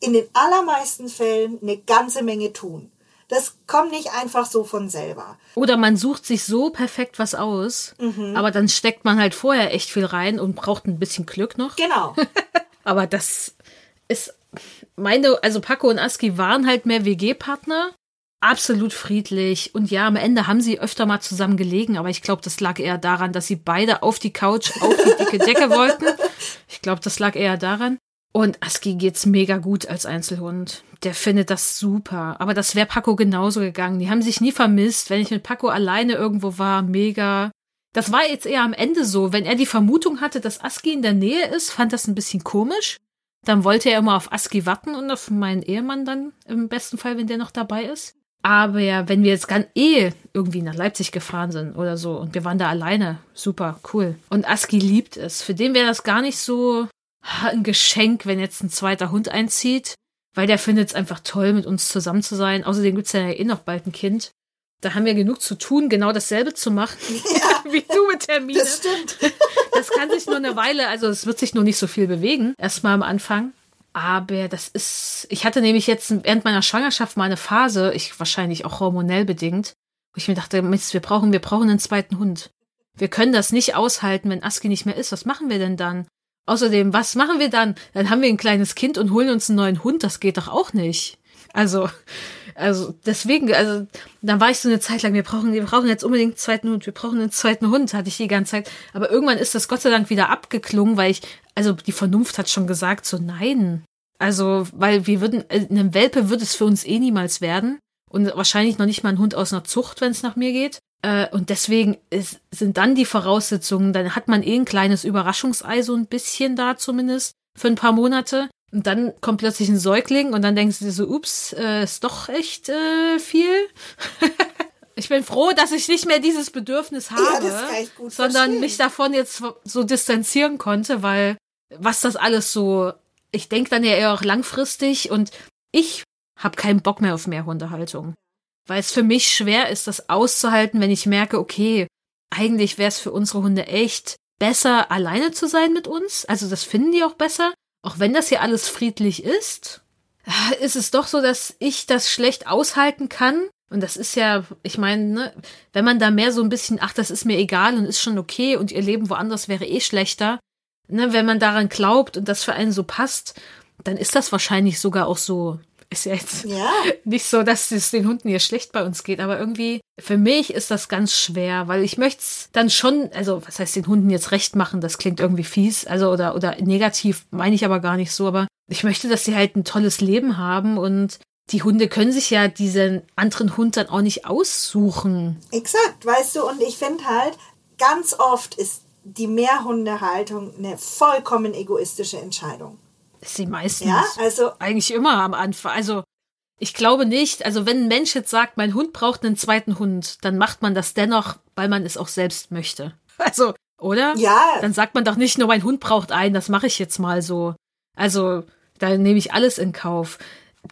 in den allermeisten Fällen eine ganze Menge tun. Das kommt nicht einfach so von selber. Oder man sucht sich so perfekt was aus, mhm. aber dann steckt man halt vorher echt viel rein und braucht ein bisschen Glück noch. Genau. aber das ist meine, also Paco und Aski waren halt mehr WG-Partner. Absolut friedlich. Und ja, am Ende haben sie öfter mal zusammen gelegen, aber ich glaube, das lag eher daran, dass sie beide auf die Couch, auf die dicke Decke wollten. Ich glaube, das lag eher daran. Und Aski geht's mega gut als Einzelhund. Der findet das super. Aber das wäre Paco genauso gegangen. Die haben sich nie vermisst. Wenn ich mit Paco alleine irgendwo war, mega. Das war jetzt eher am Ende so. Wenn er die Vermutung hatte, dass Aski in der Nähe ist, fand das ein bisschen komisch. Dann wollte er immer auf Aski warten und auf meinen Ehemann dann im besten Fall, wenn der noch dabei ist. Aber ja, wenn wir jetzt ganz eh irgendwie nach Leipzig gefahren sind oder so und wir waren da alleine, super, cool. Und Aski liebt es. Für den wäre das gar nicht so ein Geschenk, wenn jetzt ein zweiter Hund einzieht, weil der findet es einfach toll, mit uns zusammen zu sein. Außerdem gibt es ja eh noch bald ein Kind. Da haben wir genug zu tun, genau dasselbe zu machen, ja, wie du mit Termine. Das stimmt. Das kann sich nur eine Weile, also es wird sich nur nicht so viel bewegen, erstmal am Anfang. Aber das ist, ich hatte nämlich jetzt während meiner Schwangerschaft mal eine Phase, ich wahrscheinlich auch hormonell bedingt, wo ich mir dachte, Mist, wir brauchen, wir brauchen einen zweiten Hund. Wir können das nicht aushalten, wenn Aski nicht mehr ist. Was machen wir denn dann? Außerdem, was machen wir dann? Dann haben wir ein kleines Kind und holen uns einen neuen Hund. Das geht doch auch nicht. Also, also deswegen, also dann war ich so eine Zeit lang, wir brauchen, wir brauchen jetzt unbedingt einen zweiten Hund, wir brauchen einen zweiten Hund, hatte ich die ganze Zeit. Aber irgendwann ist das Gott sei Dank wieder abgeklungen, weil ich, also die Vernunft hat schon gesagt, so nein. Also, weil wir würden, äh, eine Welpe wird es für uns eh niemals werden. Und wahrscheinlich noch nicht mal ein Hund aus einer Zucht, wenn es nach mir geht. Äh, und deswegen ist, sind dann die Voraussetzungen, dann hat man eh ein kleines Überraschungsei, so ein bisschen da zumindest, für ein paar Monate. Und dann kommt plötzlich ein Säugling und dann denkst du dir so, ups, äh, ist doch echt äh, viel. ich bin froh, dass ich nicht mehr dieses Bedürfnis habe, ja, sondern verstehen. mich davon jetzt so distanzieren konnte, weil was das alles so, ich denke dann ja eher auch langfristig und ich habe keinen Bock mehr auf mehr Hundehaltung. Weil es für mich schwer ist, das auszuhalten, wenn ich merke, okay, eigentlich wäre es für unsere Hunde echt besser, alleine zu sein mit uns. Also das finden die auch besser auch wenn das hier alles friedlich ist, ist es doch so, dass ich das schlecht aushalten kann. Und das ist ja, ich meine, ne, wenn man da mehr so ein bisschen, ach, das ist mir egal und ist schon okay und ihr Leben woanders wäre eh schlechter, ne, wenn man daran glaubt und das für einen so passt, dann ist das wahrscheinlich sogar auch so ist ja jetzt ja. nicht so, dass es den Hunden hier schlecht bei uns geht, aber irgendwie für mich ist das ganz schwer, weil ich möchte es dann schon, also was heißt den Hunden jetzt recht machen, das klingt irgendwie fies, also oder oder negativ meine ich aber gar nicht so, aber ich möchte, dass sie halt ein tolles Leben haben und die Hunde können sich ja diesen anderen Hund dann auch nicht aussuchen. Exakt, weißt du, und ich finde halt, ganz oft ist die Mehrhundehaltung eine vollkommen egoistische Entscheidung. Sie meistens. Ja, also. Eigentlich immer am Anfang. Also, ich glaube nicht. Also, wenn ein Mensch jetzt sagt, mein Hund braucht einen zweiten Hund, dann macht man das dennoch, weil man es auch selbst möchte. Also, oder? Ja. Dann sagt man doch nicht nur, mein Hund braucht einen, das mache ich jetzt mal so. Also, da nehme ich alles in Kauf.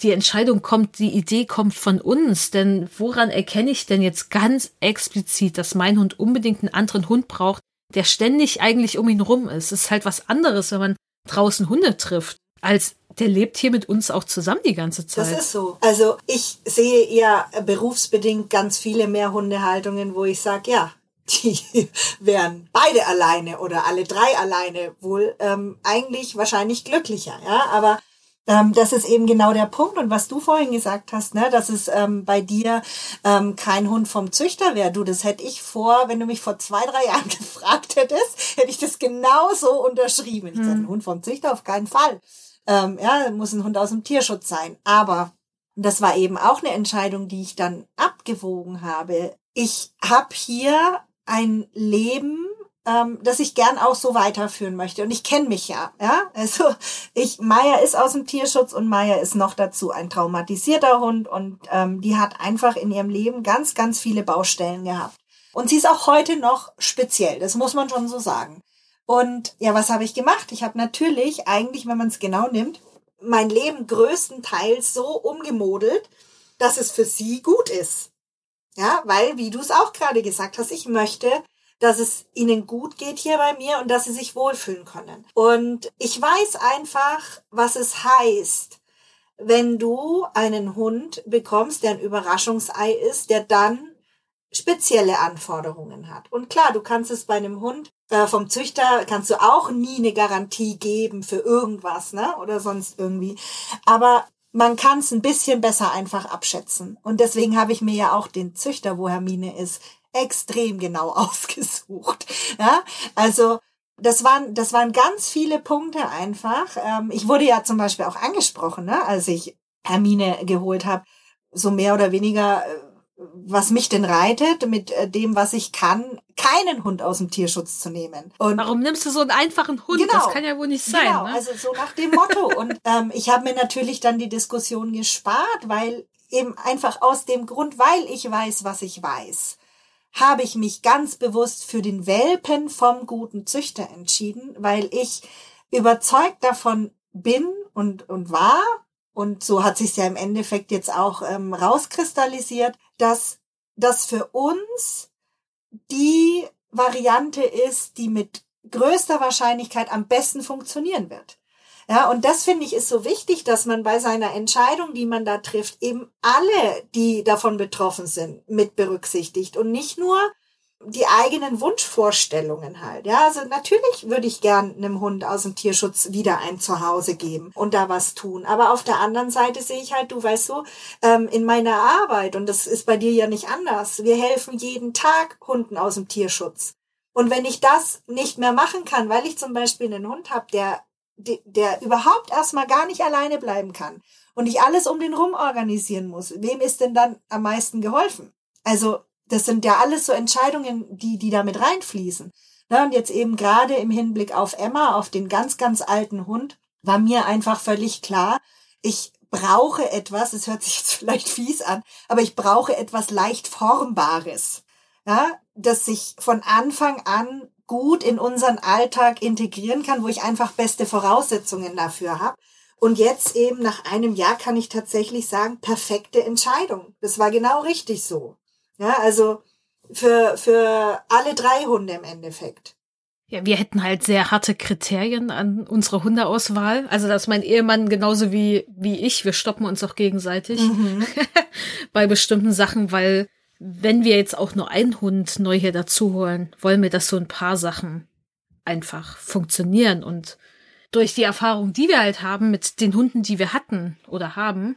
Die Entscheidung kommt, die Idee kommt von uns, denn woran erkenne ich denn jetzt ganz explizit, dass mein Hund unbedingt einen anderen Hund braucht, der ständig eigentlich um ihn rum ist. Es ist halt was anderes, wenn man draußen Hunde trifft, als der lebt hier mit uns auch zusammen die ganze Zeit. Das ist so. Also ich sehe eher berufsbedingt ganz viele mehr Hundehaltungen, wo ich sage, ja, die wären beide alleine oder alle drei alleine wohl ähm, eigentlich wahrscheinlich glücklicher. Ja, aber ähm, das ist eben genau der Punkt. Und was du vorhin gesagt hast, ne, dass es ähm, bei dir ähm, kein Hund vom Züchter wäre. Du, das hätte ich vor, wenn du mich vor zwei, drei Jahren gefragt hättest, hätte ich das genauso unterschrieben. Ich hm. sage, ein Hund vom Züchter auf keinen Fall. Ähm, ja, muss ein Hund aus dem Tierschutz sein. Aber das war eben auch eine Entscheidung, die ich dann abgewogen habe. Ich habe hier ein Leben, ähm, das ich gern auch so weiterführen möchte. Und ich kenne mich ja, ja. Also ich, Maya ist aus dem Tierschutz und Maya ist noch dazu ein traumatisierter Hund und ähm, die hat einfach in ihrem Leben ganz, ganz viele Baustellen gehabt. Und sie ist auch heute noch speziell, das muss man schon so sagen. Und ja, was habe ich gemacht? Ich habe natürlich eigentlich, wenn man es genau nimmt, mein Leben größtenteils so umgemodelt, dass es für sie gut ist. Ja, weil, wie du es auch gerade gesagt hast, ich möchte, dass es ihnen gut geht hier bei mir und dass sie sich wohlfühlen können. Und ich weiß einfach, was es heißt, wenn du einen Hund bekommst, der ein Überraschungsei ist, der dann spezielle Anforderungen hat. Und klar, du kannst es bei einem Hund äh, vom Züchter kannst du auch nie eine Garantie geben für irgendwas, ne? Oder sonst irgendwie. Aber man kann es ein bisschen besser einfach abschätzen. Und deswegen habe ich mir ja auch den Züchter, wo Hermine ist, extrem genau ausgesucht. Ja, also das waren, das waren ganz viele Punkte einfach. Ähm, ich wurde ja zum Beispiel auch angesprochen, ne, als ich Hermine geholt habe, so mehr oder weniger, äh, was mich denn reitet, mit äh, dem, was ich kann, keinen Hund aus dem Tierschutz zu nehmen. Und Warum nimmst du so einen einfachen Hund? Genau, das kann ja wohl nicht sein. Genau, ne? also so nach dem Motto. Und ähm, ich habe mir natürlich dann die Diskussion gespart, weil eben einfach aus dem Grund, weil ich weiß, was ich weiß, habe ich mich ganz bewusst für den Welpen vom guten Züchter entschieden, weil ich überzeugt davon bin und, und war, und so hat sich ja im Endeffekt jetzt auch ähm, rauskristallisiert, dass das für uns die Variante ist, die mit größter Wahrscheinlichkeit am besten funktionieren wird. Ja, und das finde ich ist so wichtig, dass man bei seiner Entscheidung, die man da trifft, eben alle, die davon betroffen sind, mit berücksichtigt und nicht nur die eigenen Wunschvorstellungen halt. Ja, also natürlich würde ich gern einem Hund aus dem Tierschutz wieder ein Zuhause geben und da was tun. Aber auf der anderen Seite sehe ich halt, du weißt so, ähm, in meiner Arbeit, und das ist bei dir ja nicht anders, wir helfen jeden Tag Hunden aus dem Tierschutz. Und wenn ich das nicht mehr machen kann, weil ich zum Beispiel einen Hund habe, der, der überhaupt erstmal gar nicht alleine bleiben kann und ich alles um den rum organisieren muss, wem ist denn dann am meisten geholfen? Also das sind ja alles so Entscheidungen, die, die da mit reinfließen. Na, und jetzt eben gerade im Hinblick auf Emma, auf den ganz, ganz alten Hund, war mir einfach völlig klar, ich brauche etwas, es hört sich jetzt vielleicht fies an, aber ich brauche etwas leicht Formbares, ja, das sich von Anfang an gut in unseren Alltag integrieren kann, wo ich einfach beste Voraussetzungen dafür habe. Und jetzt eben nach einem Jahr kann ich tatsächlich sagen, perfekte Entscheidung. Das war genau richtig so. Ja, also für, für alle drei Hunde im Endeffekt. Ja, wir hätten halt sehr harte Kriterien an unsere Hundeauswahl. Also, dass mein Ehemann genauso wie, wie ich, wir stoppen uns auch gegenseitig mhm. bei bestimmten Sachen, weil wenn wir jetzt auch nur einen Hund neu hier dazu holen, wollen wir, dass so ein paar Sachen einfach funktionieren und durch die Erfahrung, die wir halt haben mit den Hunden, die wir hatten oder haben,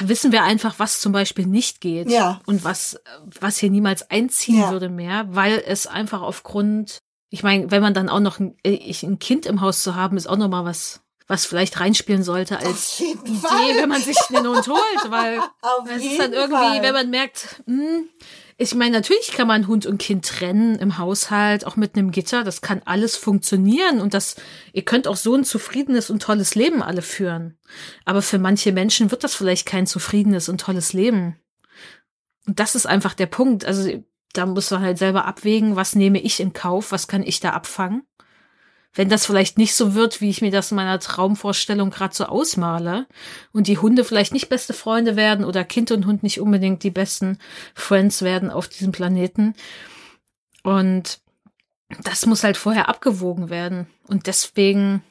wissen wir einfach, was zum Beispiel nicht geht ja. und was, was hier niemals einziehen ja. würde mehr, weil es einfach aufgrund, ich meine, wenn man dann auch noch ein, äh, ein Kind im Haus zu haben, ist auch noch mal was, was vielleicht reinspielen sollte als Idee, Fall. wenn man sich einen Hund holt, weil es ist dann irgendwie, Fall. wenn man merkt, mh, hm, ich meine, natürlich kann man Hund und Kind trennen im Haushalt, auch mit einem Gitter. Das kann alles funktionieren und das, ihr könnt auch so ein zufriedenes und tolles Leben alle führen. Aber für manche Menschen wird das vielleicht kein zufriedenes und tolles Leben. Und das ist einfach der Punkt. Also da muss man halt selber abwägen, was nehme ich in Kauf, was kann ich da abfangen wenn das vielleicht nicht so wird, wie ich mir das in meiner Traumvorstellung gerade so ausmale und die Hunde vielleicht nicht beste Freunde werden oder Kind und Hund nicht unbedingt die besten Friends werden auf diesem Planeten. Und das muss halt vorher abgewogen werden. Und deswegen,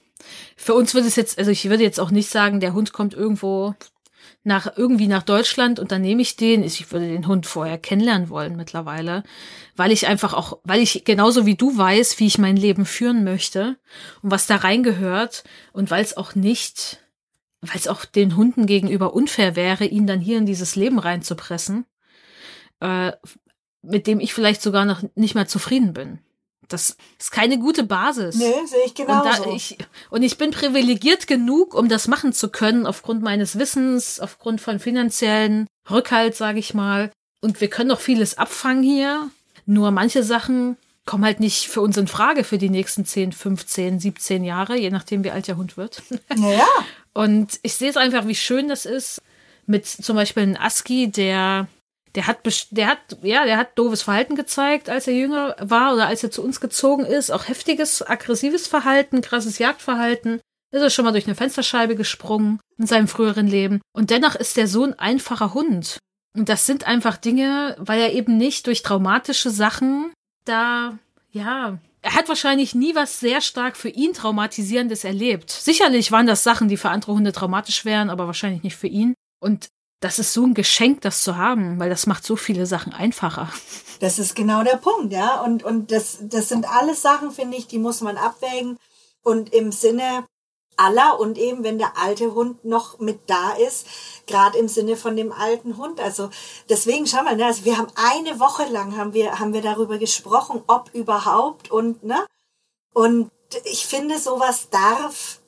für uns würde es jetzt, also ich würde jetzt auch nicht sagen, der Hund kommt irgendwo nach, irgendwie nach Deutschland und dann nehme ich den. Ich würde den Hund vorher kennenlernen wollen mittlerweile, weil ich einfach auch, weil ich genauso wie du weiß, wie ich mein Leben führen möchte und was da reingehört und weil es auch nicht, weil es auch den Hunden gegenüber unfair wäre, ihn dann hier in dieses Leben reinzupressen, äh, mit dem ich vielleicht sogar noch nicht mehr zufrieden bin. Das ist keine gute Basis. Nee, sehe ich genauso. Und, ich, und ich bin privilegiert genug, um das machen zu können, aufgrund meines Wissens, aufgrund von finanziellen Rückhalt, sage ich mal. Und wir können noch vieles abfangen hier. Nur manche Sachen kommen halt nicht für uns in Frage für die nächsten 10, 15, 17 Jahre, je nachdem, wie alt der Hund wird. Naja. Und ich sehe es einfach, wie schön das ist, mit zum Beispiel einem Aski, der der hat, der hat, ja, der hat doofes Verhalten gezeigt, als er jünger war oder als er zu uns gezogen ist. Auch heftiges, aggressives Verhalten, krasses Jagdverhalten. Ist er schon mal durch eine Fensterscheibe gesprungen in seinem früheren Leben. Und dennoch ist der so ein einfacher Hund. Und das sind einfach Dinge, weil er eben nicht durch traumatische Sachen da, ja, er hat wahrscheinlich nie was sehr stark für ihn traumatisierendes erlebt. Sicherlich waren das Sachen, die für andere Hunde traumatisch wären, aber wahrscheinlich nicht für ihn. Und das ist so ein Geschenk, das zu haben, weil das macht so viele Sachen einfacher. Das ist genau der Punkt, ja. Und, und das, das sind alles Sachen, finde ich, die muss man abwägen. Und im Sinne aller und eben, wenn der alte Hund noch mit da ist, gerade im Sinne von dem alten Hund. Also deswegen schau mal, ne, also wir haben eine Woche lang haben wir, haben wir darüber gesprochen, ob überhaupt und, ne? Und ich finde, sowas darf,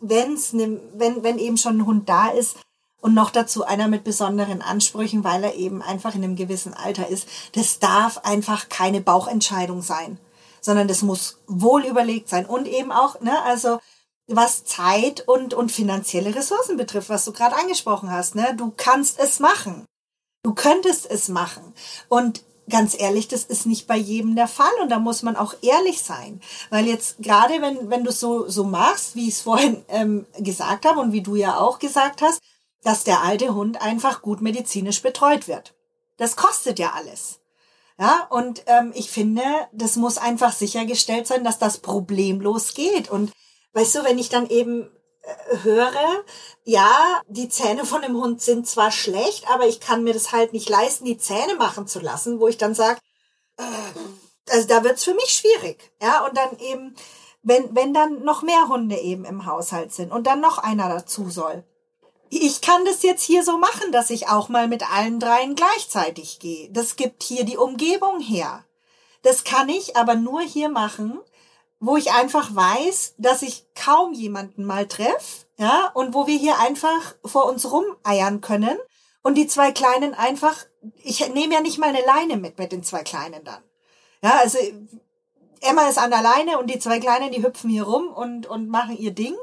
wenn's ne, wenn, wenn eben schon ein Hund da ist, und noch dazu einer mit besonderen Ansprüchen, weil er eben einfach in einem gewissen Alter ist. Das darf einfach keine Bauchentscheidung sein, sondern das muss wohl überlegt sein und eben auch, ne, also was Zeit und und finanzielle Ressourcen betrifft, was du gerade angesprochen hast, ne, du kannst es machen. Du könntest es machen und ganz ehrlich, das ist nicht bei jedem der Fall und da muss man auch ehrlich sein, weil jetzt gerade wenn wenn du so so machst, wie ich es vorhin ähm, gesagt habe und wie du ja auch gesagt hast, dass der alte Hund einfach gut medizinisch betreut wird. Das kostet ja alles. Ja, und ähm, ich finde, das muss einfach sichergestellt sein, dass das problemlos geht. Und weißt du, wenn ich dann eben äh, höre, ja, die Zähne von dem Hund sind zwar schlecht, aber ich kann mir das halt nicht leisten, die Zähne machen zu lassen, wo ich dann sage, äh, also da wird's für mich schwierig. Ja, und dann eben, wenn, wenn dann noch mehr Hunde eben im Haushalt sind und dann noch einer dazu soll, ich kann das jetzt hier so machen, dass ich auch mal mit allen dreien gleichzeitig gehe. Das gibt hier die Umgebung her. Das kann ich aber nur hier machen, wo ich einfach weiß, dass ich kaum jemanden mal treffe, ja, und wo wir hier einfach vor uns rumeiern können und die zwei Kleinen einfach, ich nehme ja nicht mal eine Leine mit mit den zwei Kleinen dann. Ja, also Emma ist an der Leine und die zwei Kleinen, die hüpfen hier rum und, und machen ihr Ding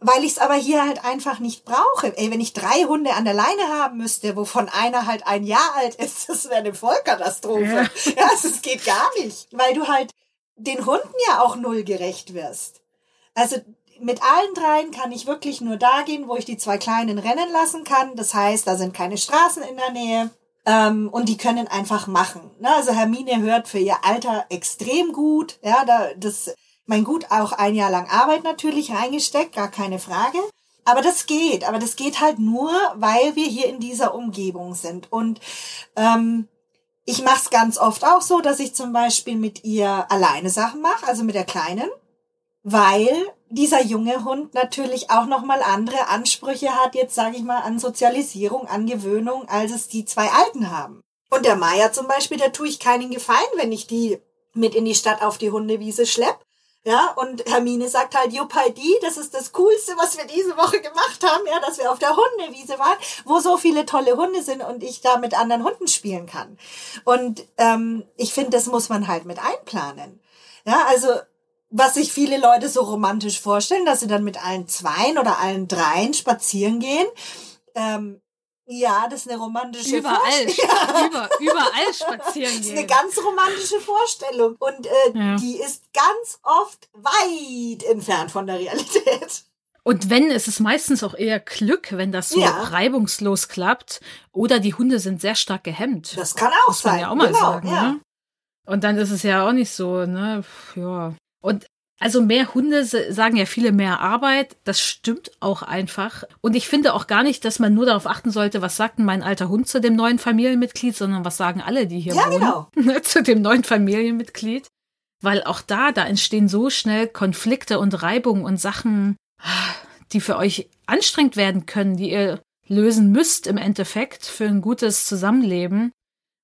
weil ich es aber hier halt einfach nicht brauche. Ey, wenn ich drei Hunde an der Leine haben müsste, wovon einer halt ein Jahr alt ist, das wäre eine Vollkatastrophe. Ja, ja also es geht gar nicht, weil du halt den Hunden ja auch null gerecht wirst. Also mit allen dreien kann ich wirklich nur da gehen, wo ich die zwei Kleinen rennen lassen kann. Das heißt, da sind keine Straßen in der Nähe. Ähm, und die können einfach machen. Ne? Also Hermine hört für ihr Alter extrem gut. Ja, da, das mein Gut, auch ein Jahr lang Arbeit natürlich reingesteckt, gar keine Frage. Aber das geht, aber das geht halt nur, weil wir hier in dieser Umgebung sind. Und ähm, ich mache es ganz oft auch so, dass ich zum Beispiel mit ihr alleine Sachen mache, also mit der Kleinen, weil dieser junge Hund natürlich auch nochmal andere Ansprüche hat, jetzt sage ich mal, an Sozialisierung, an Gewöhnung, als es die zwei Alten haben. Und der Meier zum Beispiel, da tue ich keinen Gefallen, wenn ich die mit in die Stadt auf die Hundewiese schlepp, ja, und Hermine sagt halt, Juppaldi, das ist das Coolste, was wir diese Woche gemacht haben, ja, dass wir auf der Hundewiese waren, wo so viele tolle Hunde sind und ich da mit anderen Hunden spielen kann. Und ähm, ich finde, das muss man halt mit einplanen. Ja, also was sich viele Leute so romantisch vorstellen, dass sie dann mit allen Zweien oder allen Dreien spazieren gehen. Ähm, ja, das ist eine romantische überall, ja. über, überall spazieren gehen. Das ist eine ganz romantische Vorstellung und äh, ja. die ist ganz oft weit entfernt von der Realität. Und wenn, ist es meistens auch eher Glück, wenn das so ja. reibungslos klappt. Oder die Hunde sind sehr stark gehemmt. Das kann auch Muss sein. Man ja auch mal genau, sagen, ja. Ne? Und dann ist es ja auch nicht so, ne? Ja. Und also mehr Hunde sagen ja viele mehr Arbeit. Das stimmt auch einfach. Und ich finde auch gar nicht, dass man nur darauf achten sollte, was sagt denn mein alter Hund zu dem neuen Familienmitglied, sondern was sagen alle, die hier Ja, wohnen, genau. zu dem neuen Familienmitglied. Weil auch da, da entstehen so schnell Konflikte und Reibungen und Sachen, die für euch anstrengend werden können, die ihr lösen müsst im Endeffekt für ein gutes Zusammenleben.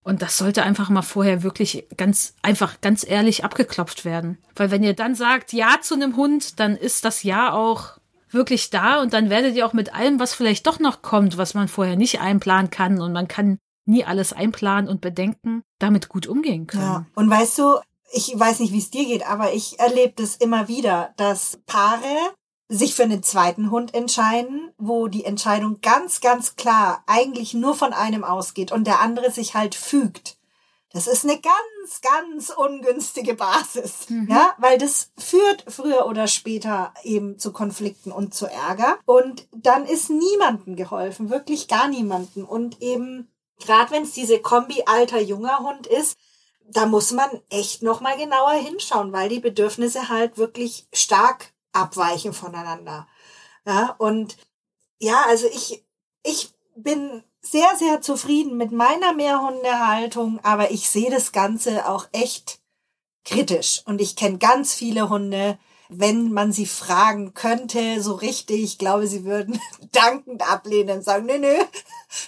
Und das sollte einfach mal vorher wirklich ganz einfach, ganz ehrlich abgeklopft werden. Weil wenn ihr dann sagt Ja zu einem Hund, dann ist das Ja auch wirklich da und dann werdet ihr auch mit allem, was vielleicht doch noch kommt, was man vorher nicht einplanen kann und man kann nie alles einplanen und bedenken, damit gut umgehen können. Ja. Und weißt du, ich weiß nicht, wie es dir geht, aber ich erlebe das immer wieder, dass Paare sich für einen zweiten Hund entscheiden, wo die Entscheidung ganz, ganz klar eigentlich nur von einem ausgeht und der andere sich halt fügt. Das ist eine ganz, ganz ungünstige Basis, Mhm. ja, weil das führt früher oder später eben zu Konflikten und zu Ärger und dann ist niemandem geholfen, wirklich gar niemanden und eben gerade wenn es diese Kombi alter junger Hund ist, da muss man echt noch mal genauer hinschauen, weil die Bedürfnisse halt wirklich stark abweichen voneinander. Ja, und ja, also ich, ich bin sehr, sehr zufrieden mit meiner Mehrhundehaltung, aber ich sehe das Ganze auch echt kritisch. Und ich kenne ganz viele Hunde, wenn man sie fragen könnte, so richtig, ich glaube, sie würden dankend ablehnen und sagen, nö, nö,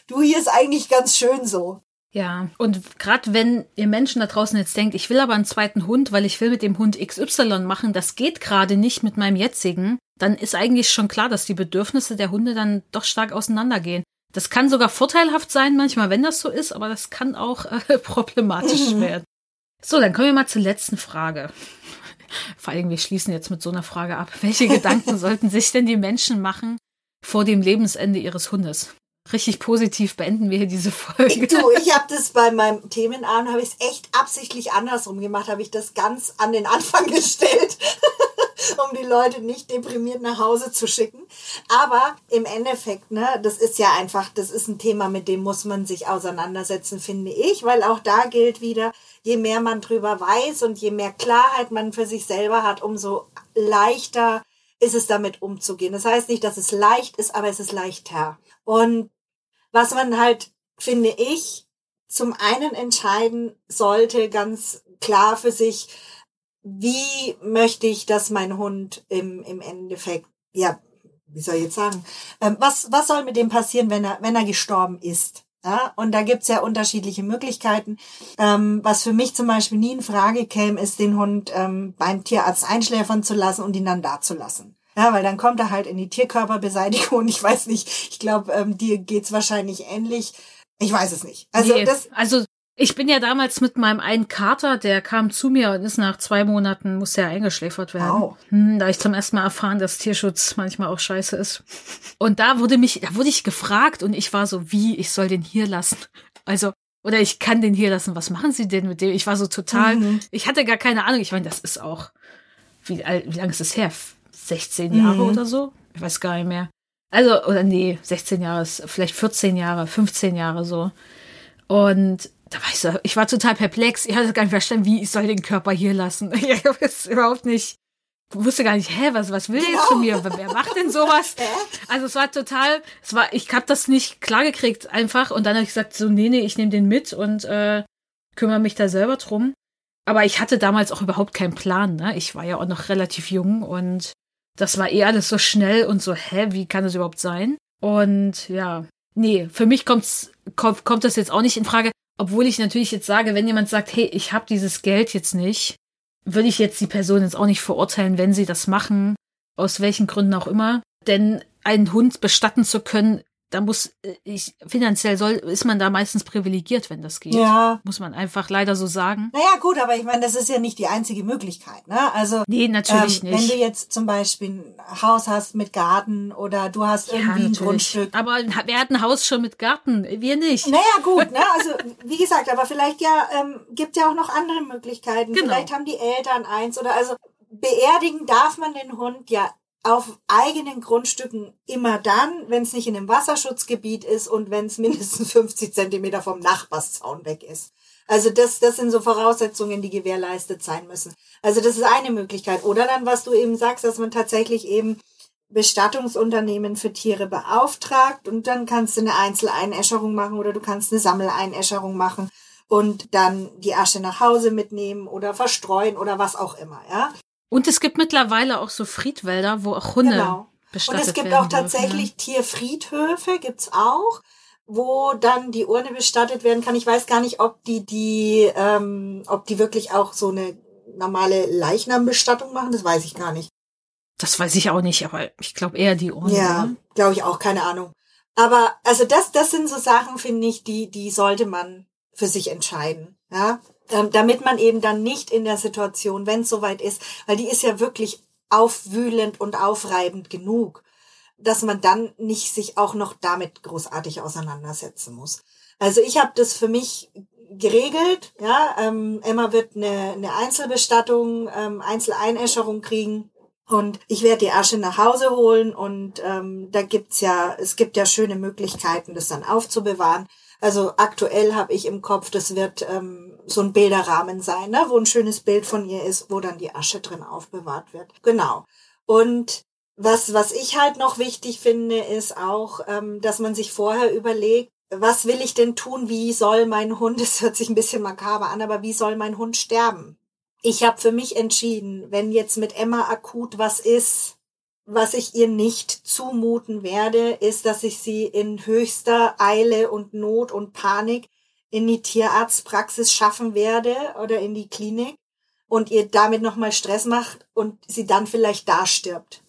du hier ist eigentlich ganz schön so. Ja, und gerade wenn ihr Menschen da draußen jetzt denkt, ich will aber einen zweiten Hund, weil ich will mit dem Hund XY machen, das geht gerade nicht mit meinem jetzigen, dann ist eigentlich schon klar, dass die Bedürfnisse der Hunde dann doch stark auseinandergehen. Das kann sogar vorteilhaft sein, manchmal, wenn das so ist, aber das kann auch äh, problematisch Mhm. werden. So, dann kommen wir mal zur letzten Frage. Vor allem, wir schließen jetzt mit so einer Frage ab. Welche Gedanken sollten sich denn die Menschen machen vor dem Lebensende ihres Hundes? Richtig positiv beenden wir hier diese Folge. Du, ich habe das bei meinem Themenabend, habe ich es echt absichtlich andersrum gemacht, habe ich das ganz an den Anfang gestellt, um die Leute nicht deprimiert nach Hause zu schicken. Aber im Endeffekt, ne, das ist ja einfach, das ist ein Thema, mit dem muss man sich auseinandersetzen, finde ich, weil auch da gilt wieder, je mehr man drüber weiß und je mehr Klarheit man für sich selber hat, umso leichter ist es damit umzugehen. Das heißt nicht, dass es leicht ist, aber es ist leichter. Und was man halt, finde ich, zum einen entscheiden sollte, ganz klar für sich, wie möchte ich, dass mein Hund im, im Endeffekt, ja, wie soll ich jetzt sagen, ähm, was, was soll mit dem passieren, wenn er, wenn er gestorben ist? Ja, und da gibt's ja unterschiedliche Möglichkeiten. Ähm, was für mich zum Beispiel nie in Frage käme, ist, den Hund ähm, beim Tierarzt einschläfern zu lassen und ihn dann da zu lassen. Ja, weil dann kommt er halt in die Tierkörperbeseitigung und ich weiß nicht, ich glaube, ähm, dir geht's wahrscheinlich ähnlich. Ich weiß es nicht. Also nee, das, also ich bin ja damals mit meinem einen Kater, der kam zu mir und ist nach zwei Monaten, musste er eingeschläfert werden. Wow. Hm, da ich zum ersten Mal erfahren, dass Tierschutz manchmal auch scheiße ist. Und da wurde mich, da wurde ich gefragt und ich war so, wie, ich soll den hier lassen. Also, oder ich kann den hier lassen. Was machen Sie denn mit dem? Ich war so total, Mhm. ich hatte gar keine Ahnung. Ich meine, das ist auch, wie, wie lange ist das her? 16 Jahre Mhm. oder so? Ich weiß gar nicht mehr. Also, oder nee, 16 Jahre, ist vielleicht 14 Jahre, 15 Jahre so. Und da war ich so, ich war total perplex. Ich hatte gar nicht verstanden, wie ich soll den Körper hier lassen. Ich habe es überhaupt nicht, wusste gar nicht, hä, was, was will der jetzt von mir? Wer macht denn sowas? Also es war total, es war, ich habe das nicht klargekriegt einfach. Und dann habe ich gesagt, so, nee, nee, ich nehme den mit und äh, kümmere mich da selber drum. Aber ich hatte damals auch überhaupt keinen Plan. Ne? Ich war ja auch noch relativ jung und das war eh alles so schnell und so, hä, wie kann das überhaupt sein? Und ja, nee, für mich kommt's, kommt, kommt das jetzt auch nicht in Frage. Obwohl ich natürlich jetzt sage, wenn jemand sagt, hey, ich habe dieses Geld jetzt nicht, würde ich jetzt die Person jetzt auch nicht verurteilen, wenn sie das machen, aus welchen Gründen auch immer. Denn einen Hund bestatten zu können, da muss äh, ich finanziell soll ist man da meistens privilegiert, wenn das geht. ja. Muss man einfach leider so sagen. Naja, gut, aber ich meine, das ist ja nicht die einzige Möglichkeit, ne? Also, Nee, natürlich ähm, wenn du nicht. jetzt zum Beispiel ein Haus hast mit Garten oder du hast irgendwie ein Grundstück. Aber wer hat ein Haus schon mit Garten? Wir nicht. Naja, gut, ne? Also, wie gesagt, aber vielleicht ja, ähm, gibt ja auch noch andere Möglichkeiten. Genau. Vielleicht haben die Eltern eins oder also beerdigen darf man den Hund ja auf eigenen Grundstücken immer dann, wenn es nicht in einem Wasserschutzgebiet ist und wenn es mindestens 50 Zentimeter vom Nachbarszaun weg ist. Also das, das sind so Voraussetzungen, die gewährleistet sein müssen. Also das ist eine Möglichkeit. Oder dann, was du eben sagst, dass man tatsächlich eben Bestattungsunternehmen für Tiere beauftragt und dann kannst du eine Einzeleinäscherung machen oder du kannst eine Sammeleinäscherung machen und dann die Asche nach Hause mitnehmen oder verstreuen oder was auch immer, ja. Und es gibt mittlerweile auch so Friedwälder, wo auch Hunde genau. bestattet werden. Und es gibt auch tatsächlich ne? Tierfriedhöfe, gibt's auch, wo dann die Urne bestattet werden kann. Ich weiß gar nicht, ob die die, ähm, ob die wirklich auch so eine normale Leichnambestattung machen. Das weiß ich gar nicht. Das weiß ich auch nicht, aber ich glaube eher die Urne. Ja, ne? glaube ich auch, keine Ahnung. Aber also das, das sind so Sachen, finde ich, die, die sollte man für sich entscheiden. Ja, ähm, damit man eben dann nicht in der Situation, wenn es soweit ist, weil die ist ja wirklich aufwühlend und aufreibend genug, dass man dann nicht sich auch noch damit großartig auseinandersetzen muss. Also ich habe das für mich geregelt. Ja, ähm, Emma wird eine, eine Einzelbestattung, ähm, Einzeleinäscherung kriegen. Und ich werde die Asche nach Hause holen und ähm, da gibt's ja, es gibt ja schöne Möglichkeiten, das dann aufzubewahren. Also aktuell habe ich im Kopf, das wird ähm, so ein Bilderrahmen sein, ne, wo ein schönes Bild von ihr ist, wo dann die Asche drin aufbewahrt wird. Genau. Und was, was ich halt noch wichtig finde, ist auch, ähm, dass man sich vorher überlegt, was will ich denn tun? Wie soll mein Hund, es hört sich ein bisschen makaber an, aber wie soll mein Hund sterben? Ich habe für mich entschieden, wenn jetzt mit Emma akut was ist, was ich ihr nicht zumuten werde, ist, dass ich sie in höchster Eile und Not und Panik in die Tierarztpraxis schaffen werde oder in die Klinik und ihr damit nochmal Stress macht und sie dann vielleicht da stirbt.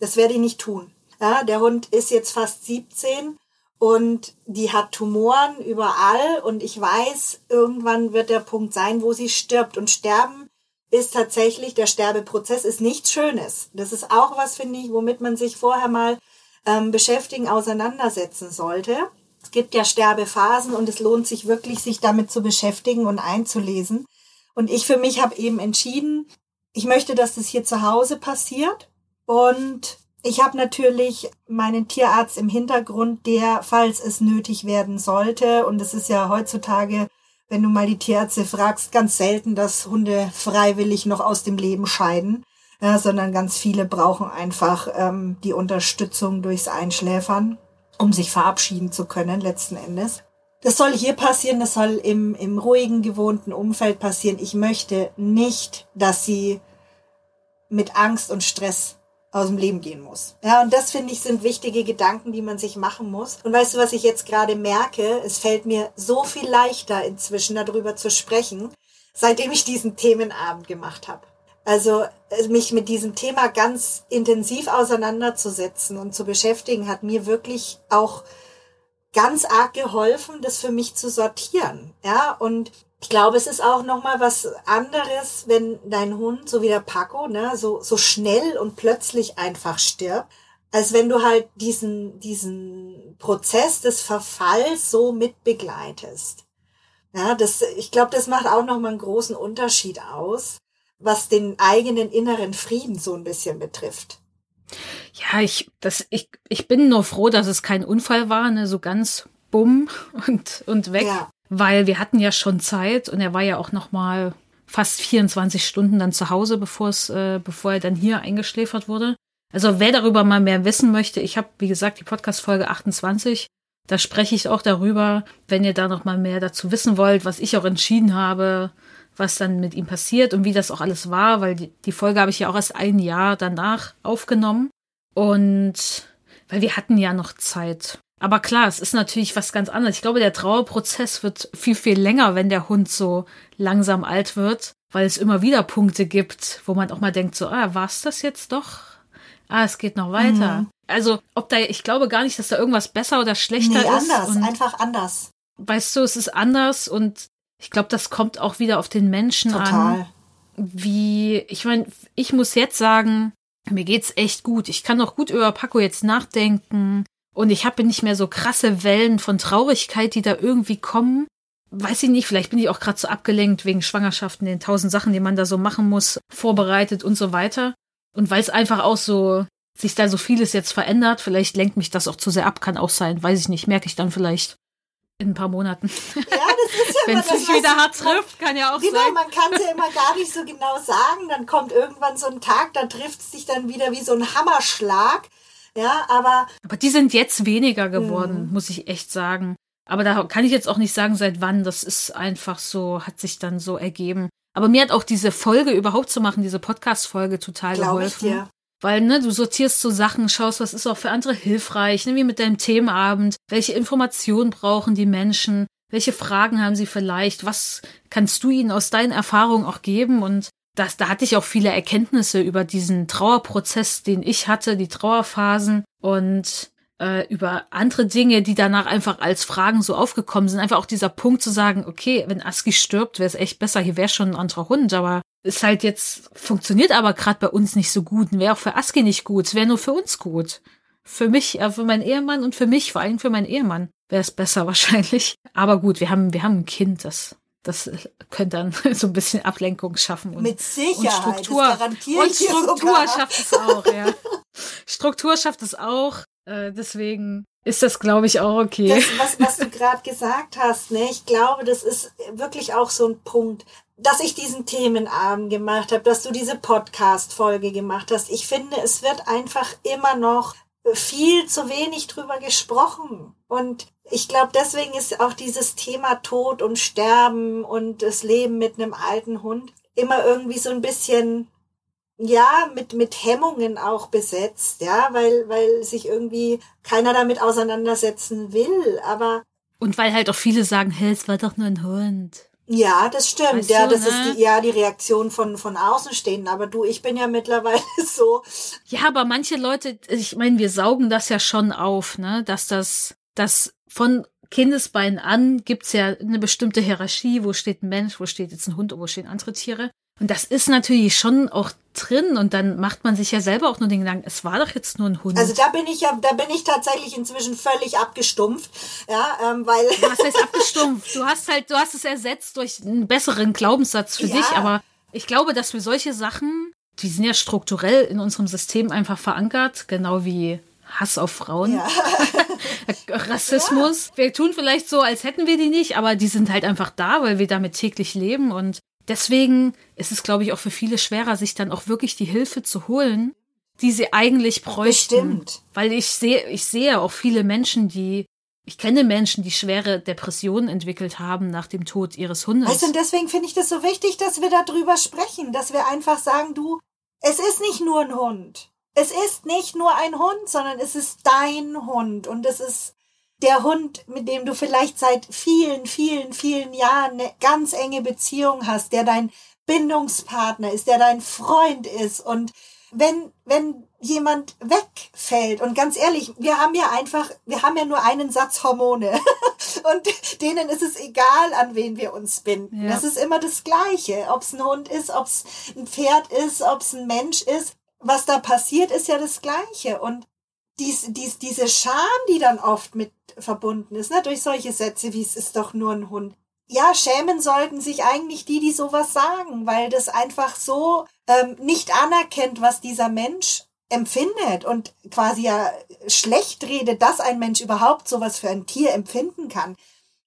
Das werde ich nicht tun. Ja, der Hund ist jetzt fast 17 und die hat Tumoren überall und ich weiß, irgendwann wird der Punkt sein, wo sie stirbt und sterben ist tatsächlich, der Sterbeprozess ist nichts Schönes. Das ist auch was, finde ich, womit man sich vorher mal ähm, beschäftigen, auseinandersetzen sollte. Es gibt ja Sterbephasen und es lohnt sich wirklich, sich damit zu beschäftigen und einzulesen. Und ich für mich habe eben entschieden, ich möchte, dass das hier zu Hause passiert. Und ich habe natürlich meinen Tierarzt im Hintergrund, der, falls es nötig werden sollte, und es ist ja heutzutage wenn du mal die Tierärzte fragst, ganz selten, dass Hunde freiwillig noch aus dem Leben scheiden, ja, sondern ganz viele brauchen einfach ähm, die Unterstützung durchs Einschläfern, um sich verabschieden zu können, letzten Endes. Das soll hier passieren, das soll im, im ruhigen, gewohnten Umfeld passieren. Ich möchte nicht, dass sie mit Angst und Stress aus dem Leben gehen muss. Ja, und das finde ich sind wichtige Gedanken, die man sich machen muss. Und weißt du, was ich jetzt gerade merke? Es fällt mir so viel leichter inzwischen darüber zu sprechen, seitdem ich diesen Themenabend gemacht habe. Also äh, mich mit diesem Thema ganz intensiv auseinanderzusetzen und zu beschäftigen, hat mir wirklich auch ganz arg geholfen, das für mich zu sortieren. Ja, und ich glaube, es ist auch noch mal was anderes, wenn dein Hund, so wie der Paco, ne, so, so schnell und plötzlich einfach stirbt, als wenn du halt diesen, diesen Prozess des Verfalls so mit begleitest. Ja, das, ich glaube, das macht auch noch mal einen großen Unterschied aus, was den eigenen inneren Frieden so ein bisschen betrifft. Ja, ich, das, ich, ich bin nur froh, dass es kein Unfall war, ne, so ganz bumm und, und weg. Ja weil wir hatten ja schon Zeit und er war ja auch noch mal fast 24 Stunden dann zu Hause, bevor es, äh, bevor er dann hier eingeschläfert wurde. Also wer darüber mal mehr wissen möchte, ich habe wie gesagt die Podcast Folge 28, da spreche ich auch darüber, wenn ihr da noch mal mehr dazu wissen wollt, was ich auch entschieden habe, was dann mit ihm passiert und wie das auch alles war, weil die, die Folge habe ich ja auch erst ein Jahr danach aufgenommen und weil wir hatten ja noch Zeit. Aber klar, es ist natürlich was ganz anderes. Ich glaube, der Trauerprozess wird viel, viel länger, wenn der Hund so langsam alt wird, weil es immer wieder Punkte gibt, wo man auch mal denkt, so, ah, war's das jetzt doch? Ah, es geht noch weiter. Mhm. Also, ob da, ich glaube gar nicht, dass da irgendwas besser oder schlechter nee, ist. anders, einfach anders. Weißt du, es ist anders und ich glaube, das kommt auch wieder auf den Menschen Total. an. Wie, ich meine, ich muss jetzt sagen, mir geht's echt gut. Ich kann auch gut über Paco jetzt nachdenken. Und ich habe nicht mehr so krasse Wellen von Traurigkeit, die da irgendwie kommen. Weiß ich nicht, vielleicht bin ich auch gerade so abgelenkt wegen Schwangerschaften, den tausend Sachen, die man da so machen muss, vorbereitet und so weiter. Und weil es einfach auch so sich da so vieles jetzt verändert, vielleicht lenkt mich das auch zu sehr ab, kann auch sein, weiß ich nicht, merke ich dann vielleicht. in ein paar Monaten. Ja, das ist ja Wenn es sich wieder hart trifft, kann ja auch genau, sein. man kann es ja immer gar nicht so genau sagen. Dann kommt irgendwann so ein Tag, da trifft es dich dann wieder wie so ein Hammerschlag. Ja, aber. Aber die sind jetzt weniger geworden, mhm. muss ich echt sagen. Aber da kann ich jetzt auch nicht sagen, seit wann. Das ist einfach so, hat sich dann so ergeben. Aber mir hat auch diese Folge überhaupt zu machen, diese Podcast-Folge total Glaub geholfen. Ich dir. Weil, ne, du sortierst so Sachen, schaust, was ist auch für andere hilfreich, ne, wie mit deinem Themenabend, welche Informationen brauchen die Menschen, welche Fragen haben sie vielleicht, was kannst du ihnen aus deinen Erfahrungen auch geben und das, da hatte ich auch viele Erkenntnisse über diesen Trauerprozess, den ich hatte, die Trauerphasen und äh, über andere Dinge, die danach einfach als Fragen so aufgekommen sind. Einfach auch dieser Punkt zu sagen, okay, wenn Aski stirbt, wäre es echt besser, hier wäre schon ein anderer Hund, aber ist halt jetzt, funktioniert aber gerade bei uns nicht so gut und wäre auch für Aski nicht gut, wäre nur für uns gut. Für mich, äh, für meinen Ehemann und für mich, vor allem für meinen Ehemann, wäre es besser wahrscheinlich. Aber gut, wir haben, wir haben ein Kind, das das könnte dann so ein bisschen Ablenkung schaffen. Und, Mit Sicherheit. Und Struktur, und Struktur schafft es auch, ja. Struktur schafft es auch. Äh, deswegen ist das, glaube ich, auch okay. Das, was, was du gerade gesagt hast, ne? ich glaube, das ist wirklich auch so ein Punkt, dass ich diesen Themenabend gemacht habe, dass du diese Podcast-Folge gemacht hast. Ich finde, es wird einfach immer noch viel zu wenig drüber gesprochen. Und ich glaube, deswegen ist auch dieses Thema Tod und Sterben und das Leben mit einem alten Hund immer irgendwie so ein bisschen ja, mit, mit Hemmungen auch besetzt, ja, weil, weil sich irgendwie keiner damit auseinandersetzen will, aber. Und weil halt auch viele sagen, hey, es war doch nur ein Hund. Ja, das stimmt. Weißt ja, das ne? ist die, ja die Reaktion von, von Außenstehenden. Aber du, ich bin ja mittlerweile so. Ja, aber manche Leute, ich meine, wir saugen das ja schon auf, ne, dass das, das von Kindesbein an gibt's ja eine bestimmte Hierarchie, wo steht ein Mensch, wo steht jetzt ein Hund, wo stehen andere Tiere. Und das ist natürlich schon auch drin und dann macht man sich ja selber auch nur den Gedanken, es war doch jetzt nur ein Hund. Also da bin ich ja, da bin ich tatsächlich inzwischen völlig abgestumpft, ja, ähm, weil. Was heißt abgestumpft? Du hast halt, du hast es ersetzt durch einen besseren Glaubenssatz für ja. dich, aber ich glaube, dass wir solche Sachen, die sind ja strukturell in unserem System einfach verankert, genau wie Hass auf Frauen, ja. Rassismus. Ja. Wir tun vielleicht so, als hätten wir die nicht, aber die sind halt einfach da, weil wir damit täglich leben und Deswegen ist es, glaube ich, auch für viele schwerer, sich dann auch wirklich die Hilfe zu holen, die sie eigentlich bräuchten. Bestimmt. Weil ich sehe, ich sehe auch viele Menschen, die, ich kenne Menschen, die schwere Depressionen entwickelt haben nach dem Tod ihres Hundes. Weißt du, und deswegen finde ich das so wichtig, dass wir darüber sprechen, dass wir einfach sagen, du, es ist nicht nur ein Hund. Es ist nicht nur ein Hund, sondern es ist dein Hund und es ist der Hund, mit dem du vielleicht seit vielen, vielen, vielen Jahren eine ganz enge Beziehung hast, der dein Bindungspartner ist, der dein Freund ist und wenn, wenn jemand wegfällt und ganz ehrlich, wir haben ja einfach, wir haben ja nur einen Satz Hormone und denen ist es egal, an wen wir uns binden. Ja. Das ist immer das Gleiche, ob es ein Hund ist, ob es ein Pferd ist, ob es ein Mensch ist. Was da passiert, ist ja das Gleiche und dies, dies, diese Scham, die dann oft mit verbunden ist, ne, durch solche Sätze wie es ist doch nur ein Hund. Ja, schämen sollten sich eigentlich die, die sowas sagen, weil das einfach so ähm, nicht anerkennt, was dieser Mensch empfindet und quasi ja schlecht redet, dass ein Mensch überhaupt sowas für ein Tier empfinden kann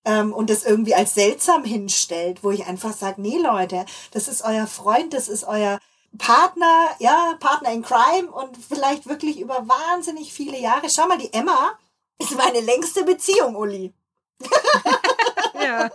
ähm, und das irgendwie als seltsam hinstellt, wo ich einfach sage, nee Leute, das ist euer Freund, das ist euer Partner, ja, Partner in Crime und vielleicht wirklich über wahnsinnig viele Jahre. Schau mal, die Emma ist meine längste Beziehung, Uli. ja.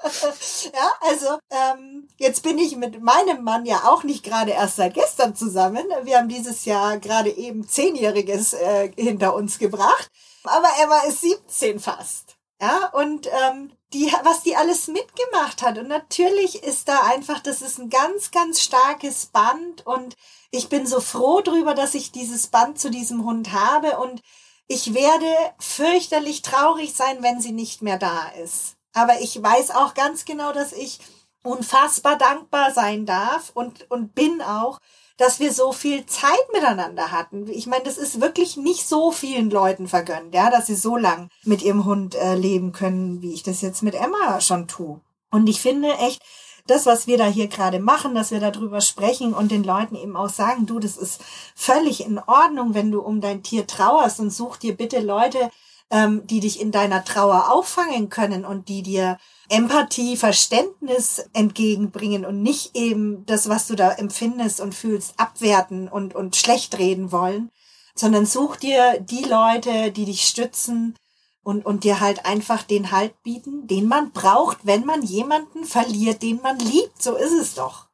ja, also ähm, jetzt bin ich mit meinem Mann ja auch nicht gerade erst seit gestern zusammen. Wir haben dieses Jahr gerade eben zehnjähriges äh, hinter uns gebracht. Aber Emma ist 17 fast. Ja, und ähm, die, was die alles mitgemacht hat. Und natürlich ist da einfach, das ist ein ganz, ganz starkes Band. Und ich bin so froh drüber, dass ich dieses Band zu diesem Hund habe. Und ich werde fürchterlich traurig sein, wenn sie nicht mehr da ist. Aber ich weiß auch ganz genau, dass ich unfassbar dankbar sein darf und, und bin auch, dass wir so viel Zeit miteinander hatten. Ich meine, das ist wirklich nicht so vielen Leuten vergönnt, ja, dass sie so lang mit ihrem Hund äh, leben können, wie ich das jetzt mit Emma schon tue. Und ich finde echt, das, was wir da hier gerade machen, dass wir darüber sprechen und den Leuten eben auch sagen, du, das ist völlig in Ordnung, wenn du um dein Tier trauerst und such dir bitte Leute, ähm, die dich in deiner Trauer auffangen können und die dir Empathie, Verständnis entgegenbringen und nicht eben das, was du da empfindest und fühlst, abwerten und, und schlecht reden wollen, sondern such dir die Leute, die dich stützen und, und dir halt einfach den Halt bieten, den man braucht, wenn man jemanden verliert, den man liebt. So ist es doch.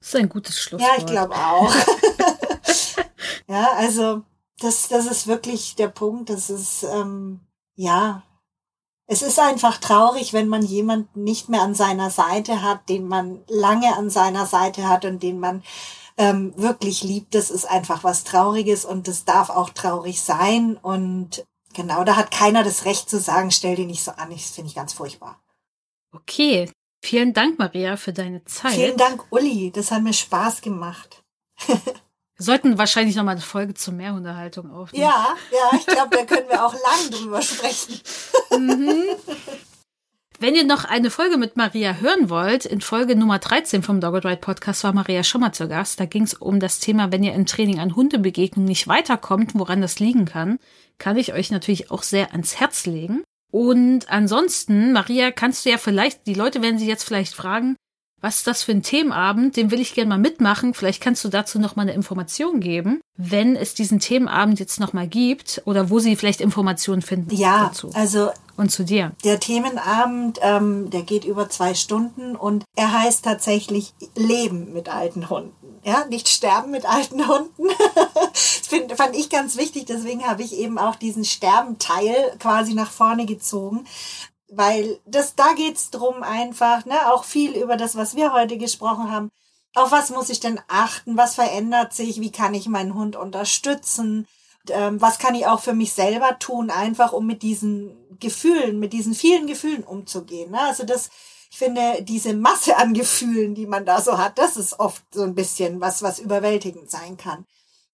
Das ist ein gutes Schlusswort. Ja, ich glaube auch. ja, also das, das ist wirklich der Punkt. Das ist, ähm, ja, es ist einfach traurig, wenn man jemanden nicht mehr an seiner Seite hat, den man lange an seiner Seite hat und den man ähm, wirklich liebt. Das ist einfach was Trauriges und das darf auch traurig sein. Und genau, da hat keiner das Recht zu sagen, stell dich nicht so an. Das finde ich ganz furchtbar. Okay. Vielen Dank, Maria, für deine Zeit. Vielen Dank, Uli. Das hat mir Spaß gemacht. Wir sollten wahrscheinlich nochmal eine Folge zur Mehrhundehaltung aufnehmen. Ja, ja, ich glaube, da können wir auch lang drüber sprechen. Mhm. Wenn ihr noch eine Folge mit Maria hören wollt, in Folge Nummer 13 vom Dogged Ride Podcast war Maria schon mal zu Gast. Da ging es um das Thema, wenn ihr im Training an Hundebegegnungen nicht weiterkommt, woran das liegen kann, kann ich euch natürlich auch sehr ans Herz legen. Und ansonsten, Maria, kannst du ja vielleicht, die Leute werden sich jetzt vielleicht fragen, was ist das für ein Themenabend? Den will ich gerne mal mitmachen. Vielleicht kannst du dazu noch mal eine Information geben, wenn es diesen Themenabend jetzt noch mal gibt oder wo sie vielleicht Informationen finden ja, dazu. also und zu dir. Der Themenabend, ähm, der geht über zwei Stunden und er heißt tatsächlich Leben mit alten Hunden. Ja, nicht sterben mit alten Hunden. das find, fand ich ganz wichtig, deswegen habe ich eben auch diesen Sterbenteil quasi nach vorne gezogen weil das, da geht's drum einfach, ne, auch viel über das, was wir heute gesprochen haben. Auf was muss ich denn achten? Was verändert sich? Wie kann ich meinen Hund unterstützen? Ähm, was kann ich auch für mich selber tun, einfach um mit diesen Gefühlen, mit diesen vielen Gefühlen umzugehen? Ne? Also das, ich finde, diese Masse an Gefühlen, die man da so hat, das ist oft so ein bisschen was, was überwältigend sein kann.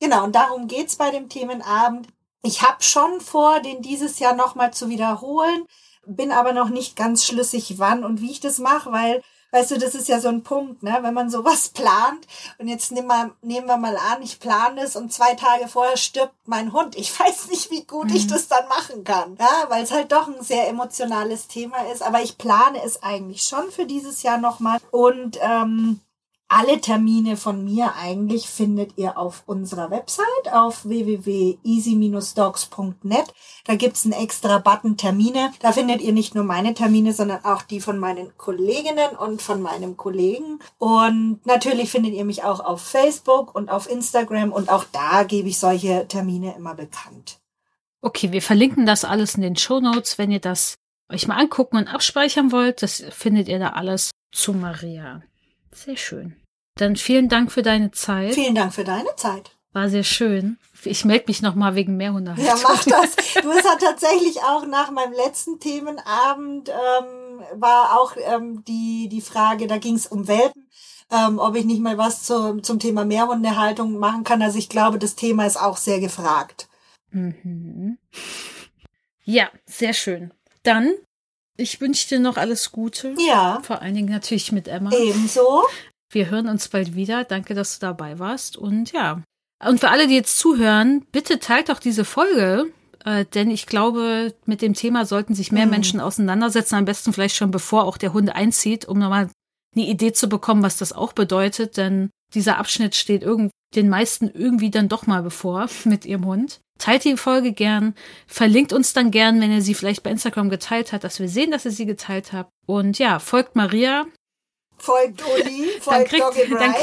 Genau, und darum geht's bei dem Themenabend. Ich habe schon vor, den dieses Jahr nochmal zu wiederholen bin aber noch nicht ganz schlüssig, wann und wie ich das mache, weil, weißt du, das ist ja so ein Punkt, ne? Wenn man sowas plant und jetzt nehmen wir, nehmen wir mal an, ich plane es und zwei Tage vorher stirbt mein Hund. Ich weiß nicht, wie gut mhm. ich das dann machen kann, ja, weil es halt doch ein sehr emotionales Thema ist. Aber ich plane es eigentlich schon für dieses Jahr nochmal und ähm, alle Termine von mir eigentlich findet ihr auf unserer Website auf www.easy-dogs.net. Da gibt's einen extra Button Termine. Da findet ihr nicht nur meine Termine, sondern auch die von meinen Kolleginnen und von meinem Kollegen. Und natürlich findet ihr mich auch auf Facebook und auf Instagram und auch da gebe ich solche Termine immer bekannt. Okay, wir verlinken das alles in den Show Notes, wenn ihr das euch mal angucken und abspeichern wollt. Das findet ihr da alles zu Maria. Sehr schön. Dann vielen Dank für deine Zeit. Vielen Dank für deine Zeit. War sehr schön. Ich melde mich noch mal wegen Mehrhunde. Ja, mach das. Du hast ja tatsächlich auch nach meinem letzten Themenabend ähm, war auch ähm, die die Frage, da ging es um Welpen, ähm, ob ich nicht mal was zu, zum Thema Mehrhundehaltung machen kann. Also ich glaube, das Thema ist auch sehr gefragt. Mhm. Ja, sehr schön. Dann ich wünsche dir noch alles Gute. Ja. Vor allen Dingen natürlich mit Emma. Ebenso. Wir hören uns bald wieder. Danke, dass du dabei warst. Und ja. Und für alle, die jetzt zuhören, bitte teilt doch diese Folge, äh, denn ich glaube, mit dem Thema sollten sich mehr mhm. Menschen auseinandersetzen, am besten vielleicht schon bevor auch der Hund einzieht, um nochmal eine Idee zu bekommen, was das auch bedeutet, denn dieser Abschnitt steht irgend den meisten irgendwie dann doch mal bevor mit ihrem Hund. Teilt die Folge gern, verlinkt uns dann gern, wenn ihr sie vielleicht bei Instagram geteilt habt, dass wir sehen, dass ihr sie geteilt habt. Und ja, folgt Maria folgt Uli, folgt dann, kriegt, dann,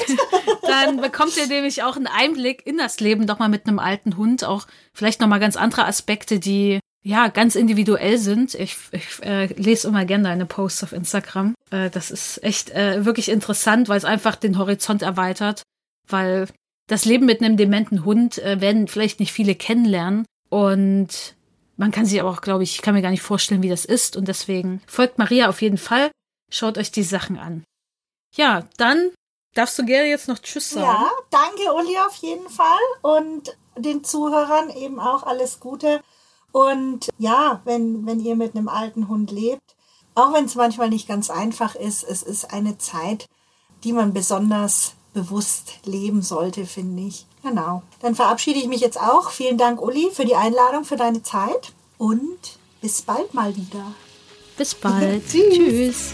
dann bekommt ihr nämlich auch einen Einblick in das Leben doch mal mit einem alten Hund, auch vielleicht noch mal ganz andere Aspekte, die ja ganz individuell sind. Ich, ich äh, lese immer gerne deine Posts auf Instagram. Äh, das ist echt äh, wirklich interessant, weil es einfach den Horizont erweitert, weil das Leben mit einem dementen Hund äh, werden vielleicht nicht viele kennenlernen und man kann sich aber auch, glaube ich, ich kann mir gar nicht vorstellen, wie das ist und deswegen folgt Maria auf jeden Fall. Schaut euch die Sachen an. Ja, dann darfst du gerne jetzt noch Tschüss sagen. Ja, danke Uli auf jeden Fall und den Zuhörern eben auch alles Gute. Und ja, wenn, wenn ihr mit einem alten Hund lebt, auch wenn es manchmal nicht ganz einfach ist, es ist eine Zeit, die man besonders bewusst leben sollte, finde ich. Genau. Dann verabschiede ich mich jetzt auch. Vielen Dank, Uli, für die Einladung, für deine Zeit. Und bis bald mal wieder. Bis bald. Tschüss. Tschüss.